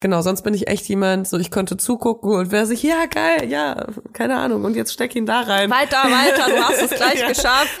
Genau, sonst bin ich echt jemand, so ich konnte zugucken und wäre sich, ja geil, ja, keine Ahnung, und jetzt steck ihn da rein. Weiter, weiter, du hast es gleich geschafft.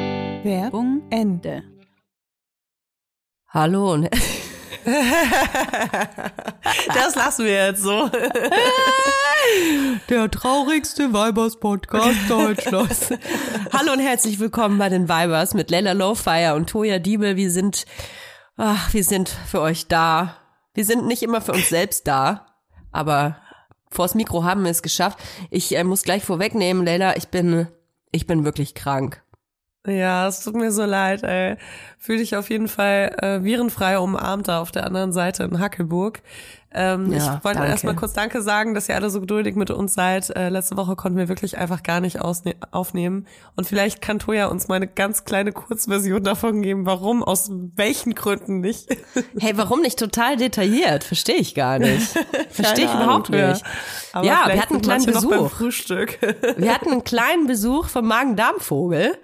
Werbung Ende. Hallo und das lassen wir jetzt so. Der traurigste Weibers-Podcast Deutschlands. Hallo und herzlich willkommen bei den Weibers mit Lella Lowfire und Toja Diebel. Wir sind, ach, wir sind für euch da. Wir sind nicht immer für uns selbst da, aber vors Mikro haben wir es geschafft. Ich äh, muss gleich vorwegnehmen, Leila, ich bin, ich bin wirklich krank. Ja, es tut mir so leid, ey. Fühl dich auf jeden Fall äh, virenfrei umarmt da auf der anderen Seite in Hackelburg. Ähm, Ja, ich wollte erstmal kurz Danke sagen, dass ihr alle so geduldig mit uns seid. Äh, letzte Woche konnten wir wirklich einfach gar nicht aufnehmen. Und vielleicht kann Toja uns mal eine ganz kleine Kurzversion davon geben, warum, aus welchen Gründen nicht. Hey, warum nicht total detailliert? Verstehe ich gar nicht. Verstehe ich überhaupt Ahnung, nicht. Aber Ja, wir hatten einen kleinen Besuch. Wir hatten einen kleinen Besuch vom Magen-Darm-Vogel.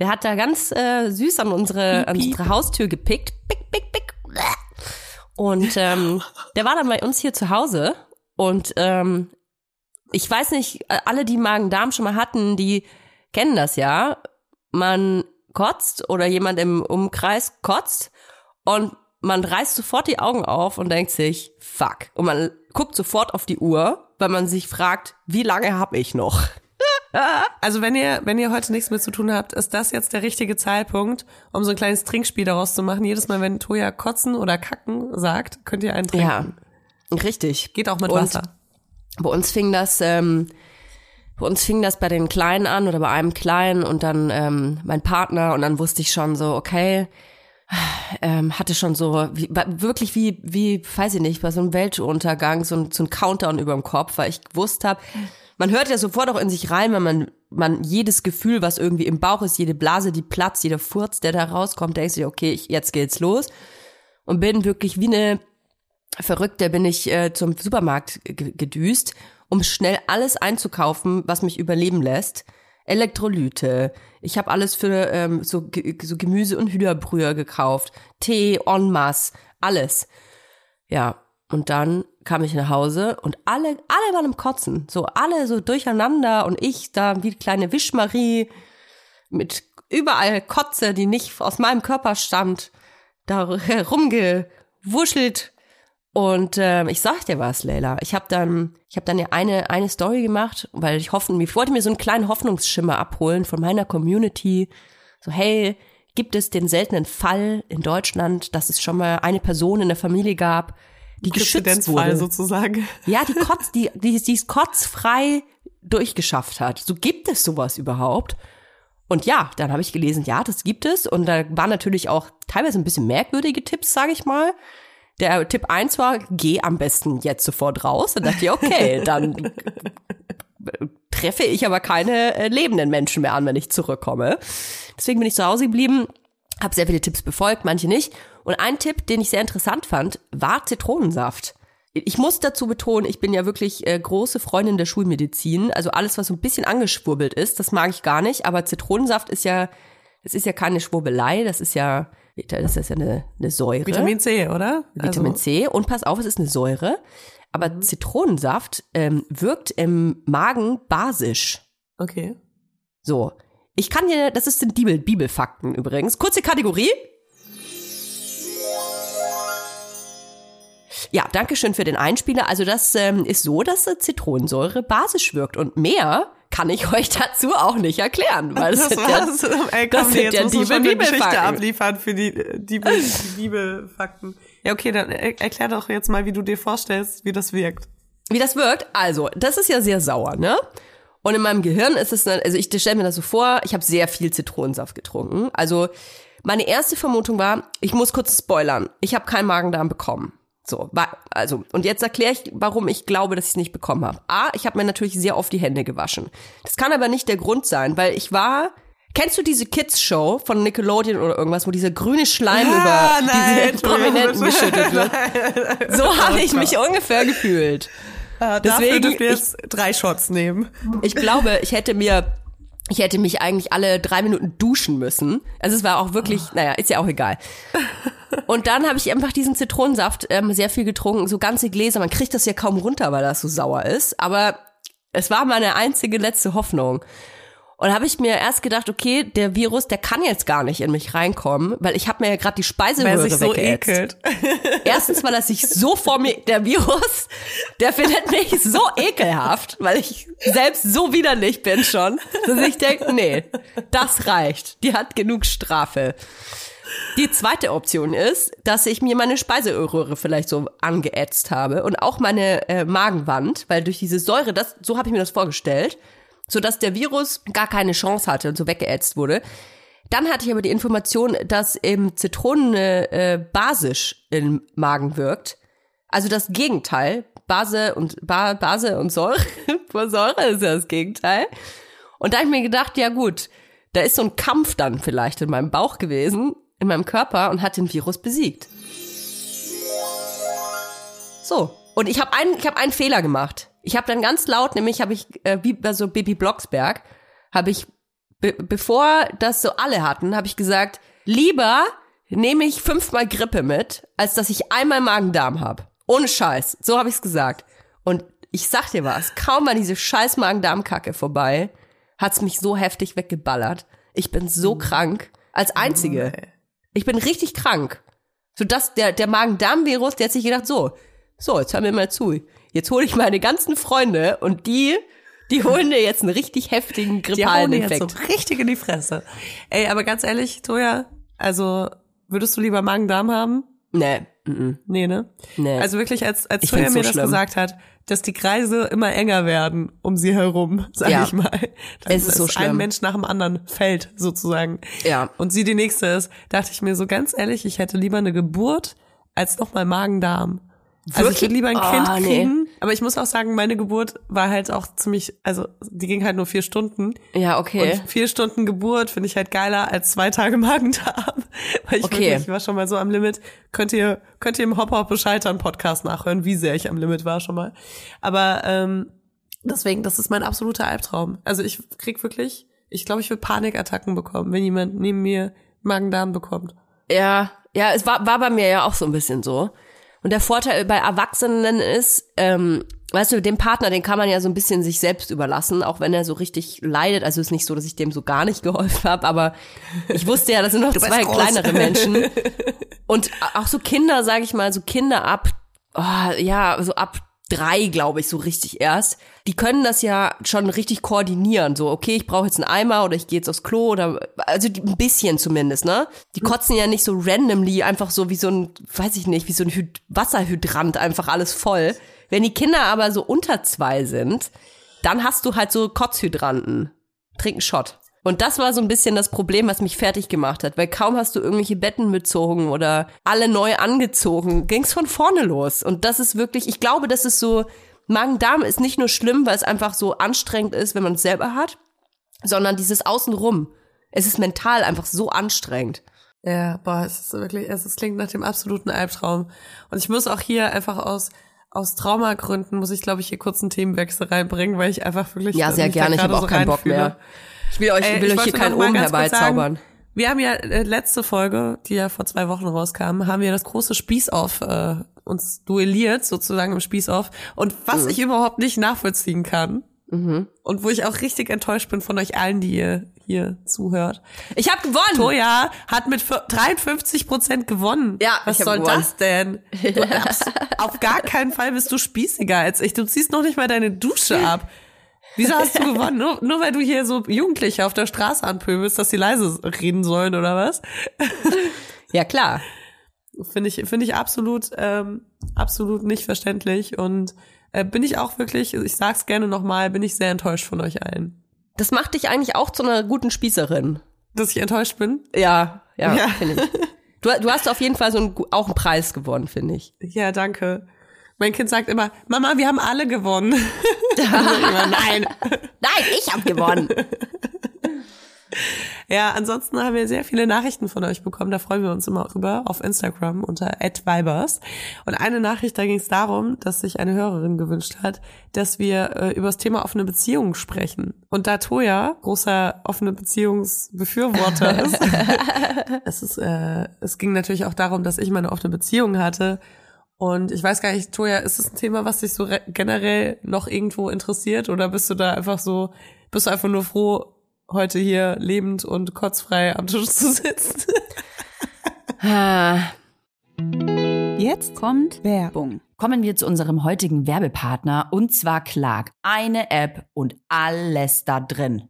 Der hat da ganz äh, süß an unsere, an unsere Haustür gepickt. Pick, pick, pick. Und ähm, der war dann bei uns hier zu Hause. Und ähm, ich weiß nicht, äh, alle, die Magen-Darm schon mal hatten, die kennen das ja. Man kotzt oder jemand im Umkreis kotzt und man reißt sofort die Augen auf und denkt sich, fuck. Und man guckt sofort auf die Uhr, weil man sich fragt, wie lange hab ich noch? Also wenn ihr, wenn ihr heute nichts mehr zu tun habt, ist das jetzt der richtige Zeitpunkt, um so ein kleines Trinkspiel daraus zu machen. Jedes Mal, wenn Toja kotzen oder kacken sagt, könnt ihr einen trinken. Ja, richtig. Geht auch mit Und Wasser. Bei uns fing das, ähm, bei uns fing das bei den Kleinen an oder bei einem Kleinen und dann ähm, mein Partner und dann wusste ich schon so, okay, ähm, hatte schon so wie, wirklich wie, wie, weiß ich nicht, bei so einem Weltuntergang so ein, so ein Countdown über dem Kopf, weil ich gewusst habe, man hört ja sofort auch in sich rein, wenn man, man jedes Gefühl, was irgendwie im Bauch ist, jede Blase, die platzt, jeder Furz, der da rauskommt, denkst du, okay, ich, jetzt geht's los. Und bin wirklich wie eine Verrückte bin ich äh, zum Supermarkt ge- gedüst um schnell alles einzukaufen, was mich überleben lässt. Elektrolyte. Ich habe alles für ähm, so, so Gemüse und Hühnerbrühe gekauft. Tee, en masse, alles. Ja, und dann kam ich nach Hause und alle, alle waren im Kotzen. So alle so durcheinander und ich da wie kleine Wischmarie mit überall Kotze, die nicht aus meinem Körper stammt, da rumgewuschelt. Und ähm, ich sag dir was, Leila. Ich habe dann, ich habe dann ja eine eine Story gemacht, weil ich hoffen, ich wollte mir so einen kleinen Hoffnungsschimmer abholen von meiner Community. So hey, gibt es den seltenen Fall in Deutschland, dass es schon mal eine Person in der Familie gab, die geschützt wurde? sozusagen. Ja, die kotz, die, die, die es kotzfrei durchgeschafft hat. So gibt es sowas überhaupt? Und ja, dann habe ich gelesen, ja, das gibt es. Und da waren natürlich auch teilweise ein bisschen merkwürdige Tipps, sage ich mal. Der Tipp eins war, geh am besten jetzt sofort raus. Dann dachte ich, okay, dann treffe ich aber keine äh, lebenden Menschen mehr an, wenn ich zurückkomme. Deswegen bin ich zu Hause geblieben, habe sehr viele Tipps befolgt, manche nicht. Und ein Tipp, den ich sehr interessant fand, war Zitronensaft. Ich muss dazu betonen, ich bin ja wirklich äh, große Freundin der Schulmedizin. Also alles, was so ein bisschen angeschwurbelt ist, das mag ich gar nicht. Aber Zitronensaft ist ja, das ist ja keine Schwurbelei, das ist ja, das ist ja eine, eine Säure. Vitamin C, oder? Vitamin also, C. Und pass auf, es ist eine Säure. Aber Zitronensaft ähm, wirkt im Magen basisch. Okay. So. Ich kann dir, das ist sind Bibel, Bibelfakten übrigens. Kurze Kategorie. Ja, danke schön für den Einspieler. Also das ähm, ist so, dass äh, Zitronensäure basisch wirkt. Und mehr kann ich euch dazu auch nicht erklären. Weil Das sind ja-. Ey, das komm, sind jetzt ja die schon eine Geschichte Bibelfakten. abliefern für die, äh, die, die Bibelfakten. Ja, okay, dann er- erklär doch jetzt mal, wie du dir vorstellst, wie das wirkt. Wie das wirkt? Also, das ist ja sehr sauer, ne? Und in meinem Gehirn ist es, also ich stelle mir das so vor, ich habe sehr viel Zitronensaft getrunken. Also meine erste Vermutung war, ich muss kurz spoilern, ich habe keinen Magen-Darm bekommen. So, also und jetzt erkläre ich, warum ich glaube, dass ich es nicht bekommen habe. A, ich habe mir natürlich sehr oft die Hände gewaschen. Das kann aber nicht der Grund sein, weil ich war Kennst du diese Kids-Show von Nickelodeon oder irgendwas, wo dieser grüne Schleim Ah, über nein, diese Prominenten geschüttet wird? So habe ich mich ungefähr gefühlt. Dafür Deswegen, dürft ihr ich- jetzt drei Shots nehmen. Ich glaube, ich hätte mir, ich hätte mich eigentlich alle drei Minuten duschen müssen. Also es war auch wirklich, naja, ist ja auch egal. Und dann habe ich einfach diesen Zitronensaft ähm, sehr viel getrunken, so ganze Gläser. Man kriegt das ja kaum runter, weil das so sauer ist. Aber es war meine einzige letzte Hoffnung. Und habe ich mir erst gedacht, okay, der Virus, der kann jetzt gar nicht in mich reinkommen, weil ich habe mir ja gerade die Weil er Speiseröhre sich so ekelt. Erstens, weil er sich so vor mir, der Virus, der findet mich so ekelhaft, weil ich selbst so widerlich bin schon, dass ich denke, nee, das reicht. Die hat genug Strafe. Die zweite Option ist, dass ich mir meine Speiseröhre vielleicht so angeätzt habe und auch meine äh, Magenwand, weil durch diese Säure, das, so habe ich mir das vorgestellt, so dass der Virus gar keine Chance hatte und so weggeätzt wurde. Dann hatte ich aber die Information, dass eben Zitronen äh, basisch im Magen wirkt. Also das Gegenteil. Base und ba Base und Säure. Säure ist ja das Gegenteil. Und da habe ich mir gedacht, ja gut, da ist so ein Kampf dann vielleicht in meinem Bauch gewesen, in meinem Körper und hat den Virus besiegt. So. Und ich habe einen, ich habe einen Fehler gemacht. Ich habe dann ganz laut, nämlich habe ich, äh, wie bei so Baby Blocksberg, habe ich, be bevor das so alle hatten, habe ich gesagt, lieber nehme ich fünfmal Grippe mit, als dass ich einmal Magen-Darm habe. Ohne Scheiß. So habe ich's gesagt. Und ich sag dir was, kaum war diese scheiß Magen-Darm-Kacke vorbei, hat's mich so heftig weggeballert. Ich bin so krank. Als Einzige. Ich bin richtig krank. So dass der, der Magen-Darm-Virus, der hat sich gedacht, so, so, jetzt hör mir mal zu. Jetzt hole ich meine ganzen Freunde und die, die holen dir jetzt einen richtig heftigen Die hauen dir jetzt grippalen so Infekt. richtig in die Fresse. Ey, aber ganz ehrlich, Toja, also würdest du lieber Magen-Darm haben? Nee, mm, Nee, ne? nee. Also wirklich, als, als Toya mir so das schlimm. gesagt hat, dass die Kreise immer enger werden um sie herum, sag Ja. ich mal. Dass Es ist so ein schlimm. Mensch nach dem anderen fällt, sozusagen. Ja. Und sie die nächste ist, dachte ich mir so ganz ehrlich, ich hätte lieber eine Geburt als nochmal Magen-Darm. Also ich Wirklich? würde lieber ein Ah, Kind nee. kriegen. Aber ich muss auch sagen, meine Geburt war halt auch ziemlich, also die ging halt nur vier Stunden. ja, okay. Und vier Stunden Geburt finde ich halt geiler als zwei Tage Magen-Darm. Weil ich Okay. wirklich, ich war schon mal so am Limit. Könnt ihr, könnt ihr im Hop Hop Bescheitern Podcast nachhören, wie sehr ich am Limit war schon mal. Aber ähm, Deswegen, das ist mein absoluter Albtraum. Also ich krieg wirklich, ich glaube, ich will Panikattacken bekommen, wenn jemand neben mir Magen-Darm bekommt. Ja, ja, es war, war bei mir ja auch so ein bisschen so. Und der Vorteil bei Erwachsenen ist, ähm, weißt du, den Partner, den kann man ja so ein bisschen sich selbst überlassen, auch wenn er so richtig leidet. Also ist nicht so, dass ich dem so gar nicht geholfen habe, aber ich wusste ja, das sind noch zwei groß. kleinere Menschen. Und auch so Kinder, sage ich mal, so Kinder ab, oh, ja, so ab drei, glaube ich, so richtig erst. Die können das ja schon richtig koordinieren. So, okay, ich brauche jetzt einen Eimer oder ich gehe jetzt aufs Klo oder also die, ein bisschen zumindest, ne? Die kotzen ja nicht so randomly einfach so wie so ein, weiß ich nicht, wie so ein Hyd Wasserhydrant einfach alles voll. Wenn die Kinder aber so unter zwei sind, dann hast du halt so Kotzhydranten. Trink einen Shot. Und das war so ein bisschen das Problem, was mich fertig gemacht hat, weil kaum hast du irgendwelche Betten bezogen oder alle neu angezogen, ging's von vorne los. Und das ist wirklich, ich glaube, das ist so, Magen-Darm ist nicht nur schlimm, weil es einfach so anstrengend ist, wenn man es selber hat, sondern dieses Außenrum. Es ist mental einfach so anstrengend. Ja, boah, es ist wirklich, es, es klingt nach dem absoluten Albtraum. Und ich muss auch hier einfach aus, aus Traumagründen, muss ich, glaube ich, hier kurz einen Themenwechsel reinbringen, weil ich einfach wirklich. Ja, sehr gerne. Ich habe auch so keinen Bock mehr. Ich will euch, Ey, ich will ich euch hier keinen Ohm kurz herbeizaubern. Wir haben ja äh, letzte Folge, die ja vor zwei Wochen rauskam, haben wir das große Spießauf äh, uns duelliert, sozusagen im Spießauf. Und was ich überhaupt nicht nachvollziehen kann und wo ich auch richtig enttäuscht bin von euch allen, die ihr hier zuhört. Ich habe gewonnen. Toja hat mit 53 Prozent gewonnen. Ja, was soll gewonnen. das denn? Du, auf gar keinen Fall bist du spießiger als ich. Du ziehst noch nicht mal deine Dusche ab. Wieso hast du gewonnen? Nur, nur weil du hier so Jugendliche auf der Straße anpöbelst, dass sie leise reden sollen oder was? Ja, klar. Finde ich, finde ich absolut, ähm, absolut nicht verständlich und äh, bin ich auch wirklich, ich sag's gerne nochmal, bin ich sehr enttäuscht von euch allen. Das macht dich eigentlich auch zu einer guten Spießerin. Dass ich enttäuscht bin? Ja, ja, Ja. finde ich. Du, du hast auf jeden Fall so einen, auch einen Preis gewonnen, finde ich. Ja, danke. Mein Kind sagt immer, Mama, wir haben alle gewonnen. Ich immer, Nein. Nein, ich habe gewonnen. Ja, ansonsten haben wir sehr viele Nachrichten von euch bekommen. Da freuen wir uns immer drüber auf Instagram unter @vibers. Und eine Nachricht, da ging es darum, dass sich eine Hörerin gewünscht hat, dass wir äh, über das Thema offene Beziehungen sprechen. Und da Toja großer offene Beziehungsbefürworter ist, es ist, äh, es ging natürlich auch darum, dass ich meine offene Beziehung hatte. Und ich weiß gar nicht, Toja, ist es ein Thema, was dich so re- generell noch irgendwo interessiert? Oder bist du da einfach so, bist du einfach nur froh, heute hier lebend und kotzfrei am Tisch zu sitzen? Jetzt kommt Werbung. Kommen wir zu unserem heutigen Werbepartner und zwar Clark. Eine App und alles da drin.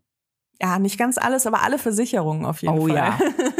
Ja, nicht ganz alles, aber alle Versicherungen auf jeden Oh Fall. ja.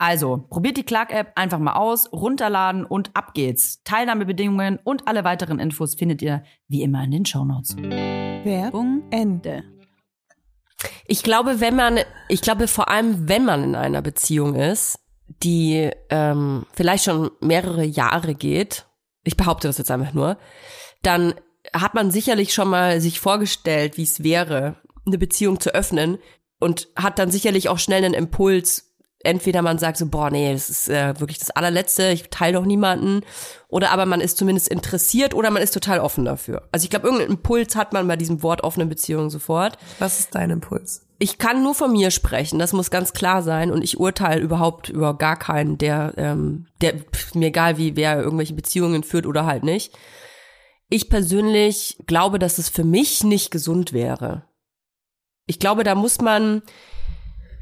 Also, probiert die Clark-App einfach mal aus, runterladen und ab geht's. Teilnahmebedingungen und alle weiteren Infos findet ihr wie immer in den Shownotes. Werbung Ende. Ich glaube, wenn man, ich glaube vor allem, wenn man in einer Beziehung ist, die ähm, vielleicht schon mehrere Jahre geht, ich behaupte das jetzt einfach nur, dann hat man sicherlich schon mal sich vorgestellt, wie es wäre, eine Beziehung zu öffnen und hat dann sicherlich auch schnell einen Impuls, entweder man sagt so, boah, nee, das ist äh, wirklich das allerletzte, ich teile doch niemanden, oder aber man ist zumindest interessiert oder man ist total offen dafür. Also ich glaube, irgendeinen Impuls hat man bei diesem Wort offene Beziehung sofort. Was ist dein Impuls? Ich kann nur von mir sprechen, das muss ganz klar sein und ich urteile überhaupt über gar keinen, der, ähm, der pf, mir egal wie wer irgendwelche Beziehungen führt oder halt nicht. Ich persönlich glaube, dass es für mich nicht gesund wäre. Ich glaube, da muss man,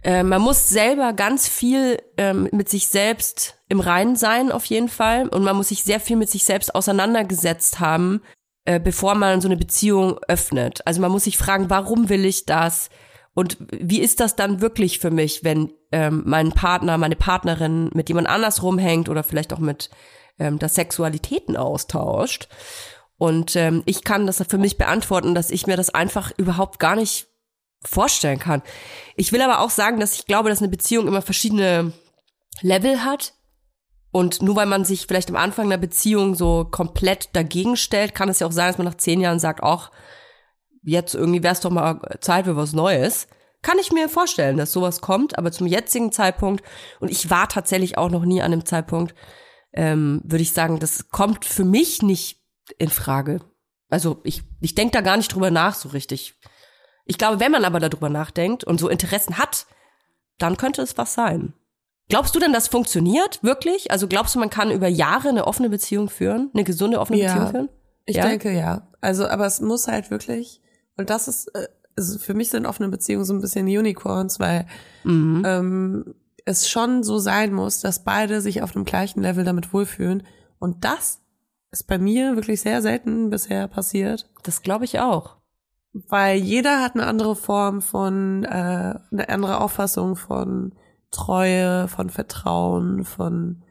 äh, man muss selber ganz viel ähm, mit sich selbst im Reinen sein, auf jeden Fall. Und man muss sich sehr viel mit sich selbst auseinandergesetzt haben, äh, bevor man so eine Beziehung öffnet. Also man muss sich fragen, warum will ich das? Und wie ist das dann wirklich für mich, wenn ähm, mein Partner, meine Partnerin mit jemand anders rumhängt oder vielleicht auch mit ähm, das Sexualitäten austauscht? Und ähm, ich kann das für mich beantworten, dass ich mir das einfach überhaupt gar nicht vorstellen kann. Ich will aber auch sagen, dass ich glaube, dass eine Beziehung immer verschiedene Level hat. Und nur weil man sich vielleicht am Anfang einer Beziehung so komplett dagegen stellt, kann es ja auch sein, dass man nach zehn Jahren sagt, ach, jetzt irgendwie wäre es doch mal Zeit für was Neues. Kann ich mir vorstellen, dass sowas kommt, aber zum jetzigen Zeitpunkt, und ich war tatsächlich auch noch nie an dem Zeitpunkt, ähm, würde ich sagen, das kommt für mich nicht in Frage. Also ich, ich denke da gar nicht drüber nach so richtig. Ich glaube, wenn man aber darüber nachdenkt und so Interessen hat, dann könnte es was sein. Glaubst du denn, das funktioniert wirklich? Also glaubst du, man kann über Jahre eine offene Beziehung führen, eine gesunde offene Ja. Beziehung führen? Ich Ja? denke ja. Also, aber es muss halt wirklich, und das ist, äh, also für mich sind offene Beziehungen so ein bisschen Unicorns, weil Mhm. ähm, es schon so sein muss, dass beide sich auf dem gleichen Level damit wohlfühlen. Und das ist bei mir wirklich sehr selten bisher passiert, Das glaube ich auch. Weil jeder hat eine andere Form von, äh, eine andere Auffassung von Treue, von Vertrauen, von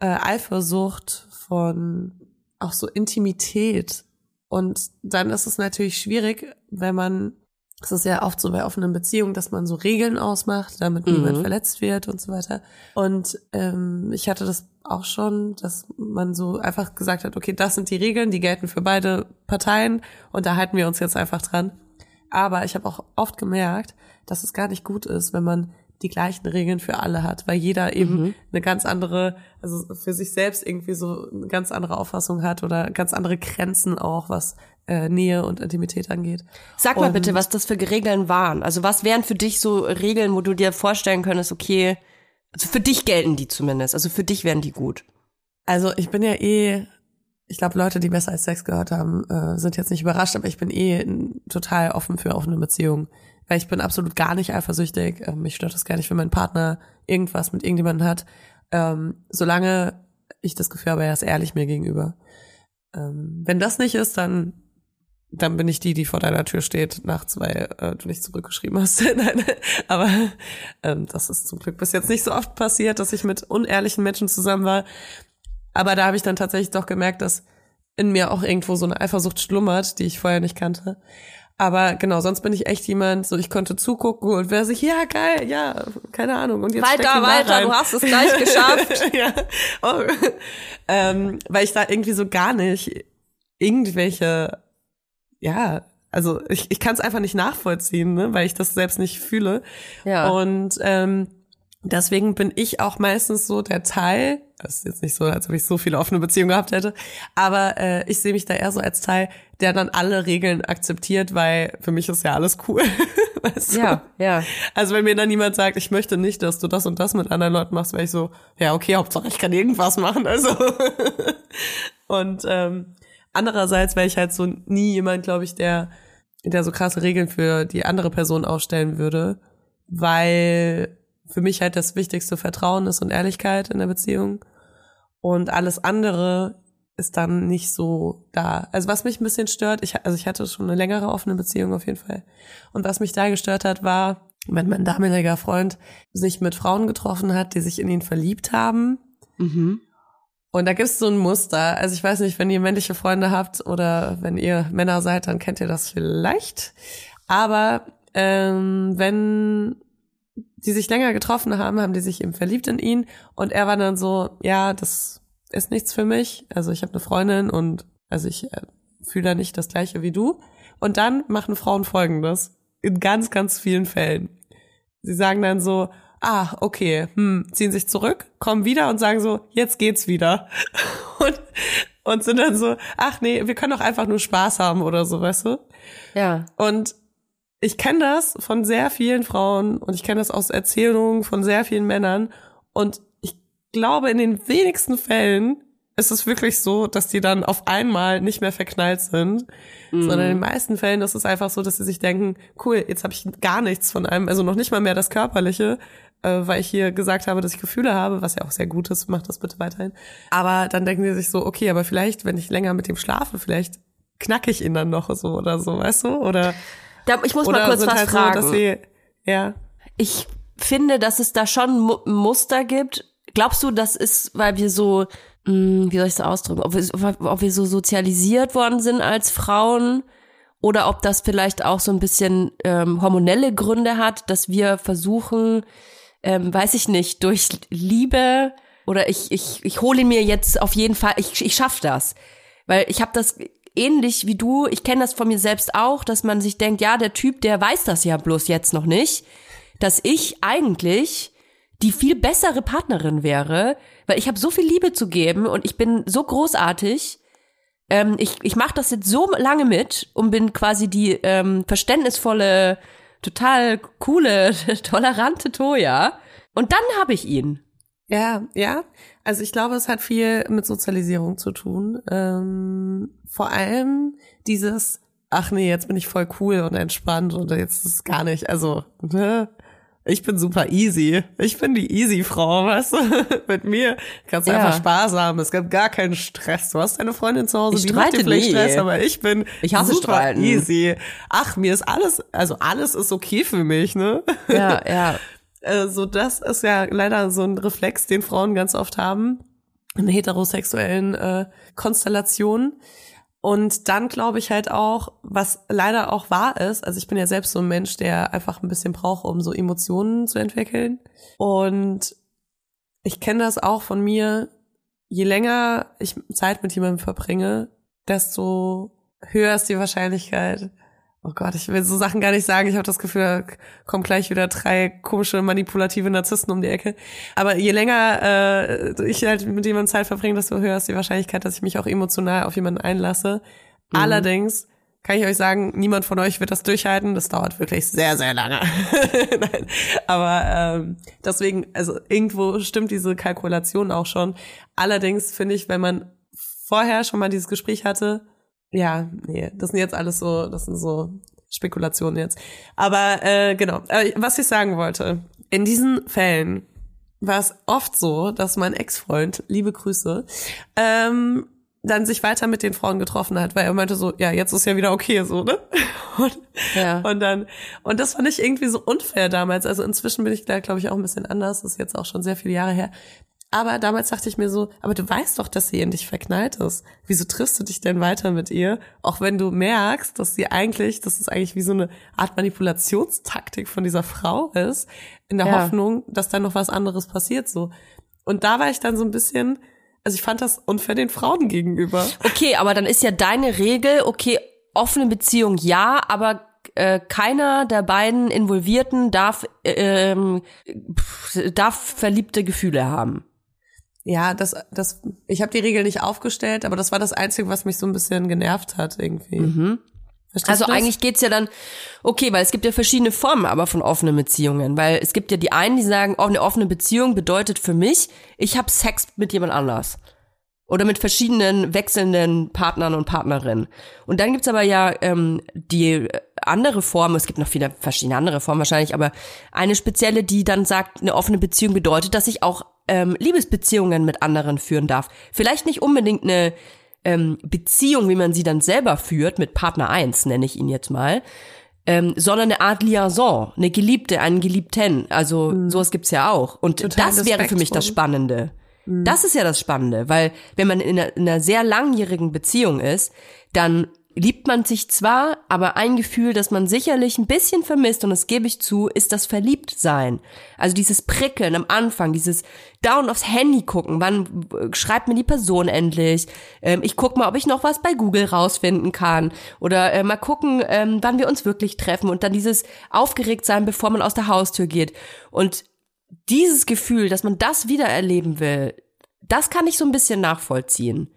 äh, Eifersucht, von auch so Intimität. Und dann ist es natürlich schwierig, wenn man, es ist ja oft so bei offenen Beziehungen, dass man so Regeln ausmacht, damit Mhm. niemand verletzt wird und so weiter. Und ähm, ich hatte das auch schon, dass man so einfach gesagt hat, okay, das sind die Regeln, die gelten für beide Parteien und da halten wir uns jetzt einfach dran. Aber ich habe auch oft gemerkt, dass es gar nicht gut ist, wenn man die gleichen Regeln für alle hat, weil jeder eben Mhm. eine ganz andere, also für sich selbst irgendwie so eine ganz andere Auffassung hat oder ganz andere Grenzen auch, was äh, Nähe und Intimität angeht. Sag mal Und- bitte, was das für Regeln waren. Also was wären für dich so Regeln, wo du dir vorstellen könntest, okay, also für dich gelten die zumindest, also für dich wären die gut. Also ich bin ja eh, ich glaube, Leute, die besser als Sex gehört haben, äh, sind jetzt nicht überrascht, aber ich bin eh total offen für offene Beziehungen. Weil ich bin absolut gar nicht eifersüchtig. Ähm, mich stört das gar nicht, wenn mein Partner irgendwas mit irgendjemandem hat. Ähm, solange ich das Gefühl habe, er ist ehrlich mir gegenüber. Ähm, wenn das nicht ist, dann dann bin ich die, die vor deiner Tür steht nachts, weil äh, du nicht zurückgeschrieben hast. Nein, aber ähm, das ist zum Glück bis jetzt nicht so oft passiert, dass ich mit unehrlichen Menschen zusammen war. Aber da habe ich dann tatsächlich doch gemerkt, dass in mir auch irgendwo so eine Eifersucht schlummert, die ich vorher nicht kannte. Aber genau, sonst bin ich echt jemand, so ich konnte zugucken und wäre sich, ja, geil, ja, keine Ahnung. Und jetzt Weiter, weiter, du hast es gleich geschafft. ja. Oh. ähm, weil ich da irgendwie so gar nicht irgendwelche, ja, also ich, ich kann es einfach nicht nachvollziehen, ne, weil ich das selbst nicht fühle. Ja. Und ähm, deswegen bin ich auch meistens so der Teil, das ist jetzt nicht so, als ob ich so viele offene Beziehungen gehabt hätte, aber äh, ich sehe mich da eher so als Teil, der dann alle Regeln akzeptiert, weil für mich ist ja alles cool. weißt du? Ja, ja. Also wenn mir dann jemand sagt, ich möchte nicht, dass du das und das mit anderen Leuten machst, wäre ich so, ja, okay, Hauptsache ich kann irgendwas machen. Also und ähm, andererseits wäre ich halt so nie jemand, glaube ich, der, der so krasse Regeln für die andere Person aufstellen würde, weil für mich halt das wichtigste Vertrauen ist und Ehrlichkeit in der Beziehung. Und alles andere ist dann nicht so da. Also was mich ein bisschen stört, ich, also ich hatte schon eine längere offene Beziehung auf jeden Fall. Und was mich da gestört hat, war, wenn mein damaliger Freund sich mit Frauen getroffen hat, die sich in ihn verliebt haben. Mhm. Und da gibt es so ein Muster. Also ich weiß nicht, wenn ihr männliche Freunde habt oder wenn ihr Männer seid, dann kennt ihr das vielleicht. Aber ähm, wenn die sich länger getroffen haben, haben die sich eben verliebt in ihn und er war dann so, ja, das ist nichts für mich. Also ich habe eine Freundin und also ich äh, fühle da nicht das gleiche wie du. Und dann machen Frauen folgendes. In ganz, ganz vielen Fällen. Sie sagen dann so, ah, okay, hm, ziehen sich zurück, kommen wieder und sagen so, jetzt geht's wieder. Und, und sind dann so, ach nee, wir können doch einfach nur Spaß haben oder so, weißt du? Ja. Und ich kenne das von sehr vielen Frauen und ich kenne das aus Erzählungen von sehr vielen Männern. Und ich glaube, in den wenigsten Fällen ist es wirklich so, dass die dann auf einmal nicht mehr verknallt sind, sondern in den meisten Fällen ist es einfach so, dass sie sich denken, cool, jetzt habe ich gar nichts von einem, also noch nicht mal mehr das Körperliche, äh, weil ich hier gesagt habe, dass ich Gefühle habe, was ja auch sehr gut ist, macht das bitte weiterhin. Aber dann denken sie sich so, okay, aber vielleicht, wenn ich länger mit dem schlafe, vielleicht knacke ich ihn dann noch so oder so, weißt du? Oder Da, ich muss mal oder kurz sind was halt fragen. so, sie, ja. ich finde, dass es da schon Mu Muster gibt. Glaubst du, das ist, weil wir so, mh, wie soll ich es ausdrücken, ob wir, ob wir so sozialisiert worden sind als Frauen oder ob das vielleicht auch so ein bisschen ähm, hormonelle Gründe hat, dass wir versuchen, ähm, weiß ich nicht, durch Liebe oder ich, ich, ich hole mir jetzt auf jeden Fall, ich, ich schaff das. Weil ich habe das ähnlich wie du, ich kenne das von mir selbst auch, dass man sich denkt, ja, der Typ, der weiß das ja bloß jetzt noch nicht, dass ich eigentlich die viel bessere Partnerin wäre, weil ich habe so viel Liebe zu geben und ich bin so großartig. Ähm, ich ich mache das jetzt so lange mit und bin quasi die ähm, verständnisvolle, total coole, tolerante Toya. Und dann habe ich ihn. Ja, ja. Also ich glaube, es hat viel mit Sozialisierung zu tun. Ähm, vor allem dieses, ach nee, jetzt bin ich voll cool und entspannt und jetzt ist es gar nicht. Also, ne? Ich bin super easy. Ich bin die easy Frau, weißt du? Mit mir kannst du Ja. einfach Spaß haben. Es gibt gar keinen Stress. Du hast deine Freundin zu Hause, Ich die macht dir streite vielleicht nie. Stress, aber ich bin Ich hasse super Streiten. easy. Ach, mir ist alles, also alles ist okay für mich, ne? Ja, ja. Äh, so das ist ja leider so ein Reflex, den Frauen ganz oft haben in heterosexuellen äh, Konstellationen. Und dann glaube ich halt auch, was leider auch wahr ist, also ich bin ja selbst so ein Mensch, der einfach ein bisschen braucht, um so Emotionen zu entwickeln. Und ich kenne das auch von mir, je länger ich Zeit mit jemandem verbringe, desto höher ist die Wahrscheinlichkeit, Oh Gott, ich will so Sachen gar nicht sagen. Ich habe das Gefühl, da kommen gleich wieder drei komische manipulative Narzissten um die Ecke. Aber je länger äh, ich halt mit jemandem Zeit verbringe, desto höher ist die Wahrscheinlichkeit, dass ich mich auch emotional auf jemanden einlasse. Allerdings kann ich euch sagen, niemand von euch wird das durchhalten. Das dauert wirklich sehr, sehr lange. Nein. Aber ähm, deswegen, also irgendwo stimmt diese Kalkulation auch schon. Allerdings finde ich, wenn man vorher schon mal dieses Gespräch hatte, ja, nee, das sind jetzt alles so, das sind so Spekulationen jetzt. Aber äh, genau, äh, was ich sagen wollte, in diesen Fällen war es oft so, dass mein Ex-Freund, liebe Grüße, ähm, dann sich weiter mit den Frauen getroffen hat, weil er meinte so, ja, jetzt ist ja wieder okay, so, ne? Und, Ja. und dann, und das fand ich irgendwie so unfair damals. Also inzwischen bin ich da, glaube ich, auch ein bisschen anders. Das ist jetzt auch schon sehr viele Jahre her. Aber damals dachte ich mir so, aber du weißt doch, dass sie in dich verknallt ist. Wieso triffst du dich denn weiter mit ihr? Auch wenn du merkst, dass sie eigentlich, dass es eigentlich wie so eine Art Manipulationstaktik von dieser Frau ist, in der Ja. Hoffnung, dass dann noch was anderes passiert, so. Und da war ich dann so ein bisschen, also ich fand das unfair den Frauen gegenüber. Okay, aber dann ist ja deine Regel, okay, offene Beziehung ja, aber äh, keiner der beiden Involvierten darf, äh, ähm, darf verliebte Gefühle haben. Ja, das, das, ich habe die Regel nicht aufgestellt, aber das war das Einzige, was mich so ein bisschen genervt hat irgendwie. Verstehst Also eigentlich geht's ja dann, okay, weil es gibt ja verschiedene Formen aber von offenen Beziehungen, weil es gibt ja die einen, die sagen, oh, eine offene Beziehung bedeutet für mich, ich habe Sex mit jemand anders. Oder mit verschiedenen wechselnden Partnern und Partnerinnen. Und dann gibt's aber ja ähm, die andere Form, es gibt noch viele verschiedene andere Formen wahrscheinlich, aber eine spezielle, die dann sagt, eine offene Beziehung bedeutet, dass ich auch ähm, Liebesbeziehungen mit anderen führen darf. Vielleicht nicht unbedingt eine ähm, Beziehung, wie man sie dann selber führt, mit Partner 1 nenne ich ihn jetzt mal, ähm, sondern eine Art Liaison, eine Geliebte, einen Geliebten. Also sowas gibt's ja auch. Und Total das wäre für mich das. Spannende. Das ist ja das Spannende, weil wenn man in einer, in einer sehr langjährigen Beziehung ist, dann liebt man sich zwar, aber ein Gefühl, das man sicherlich ein bisschen vermisst, und das gebe ich zu, ist das Verliebtsein. Also dieses Prickeln am Anfang, dieses down aufs Handy gucken, wann äh, schreibt mir die Person endlich, ähm, ich guck mal, ob ich noch was bei Google rausfinden kann oder äh, mal gucken, ähm, wann wir uns wirklich treffen und dann dieses Aufgeregtsein, bevor man aus der Haustür geht. Und dieses Gefühl, dass man das wieder erleben will, das kann ich so ein bisschen nachvollziehen.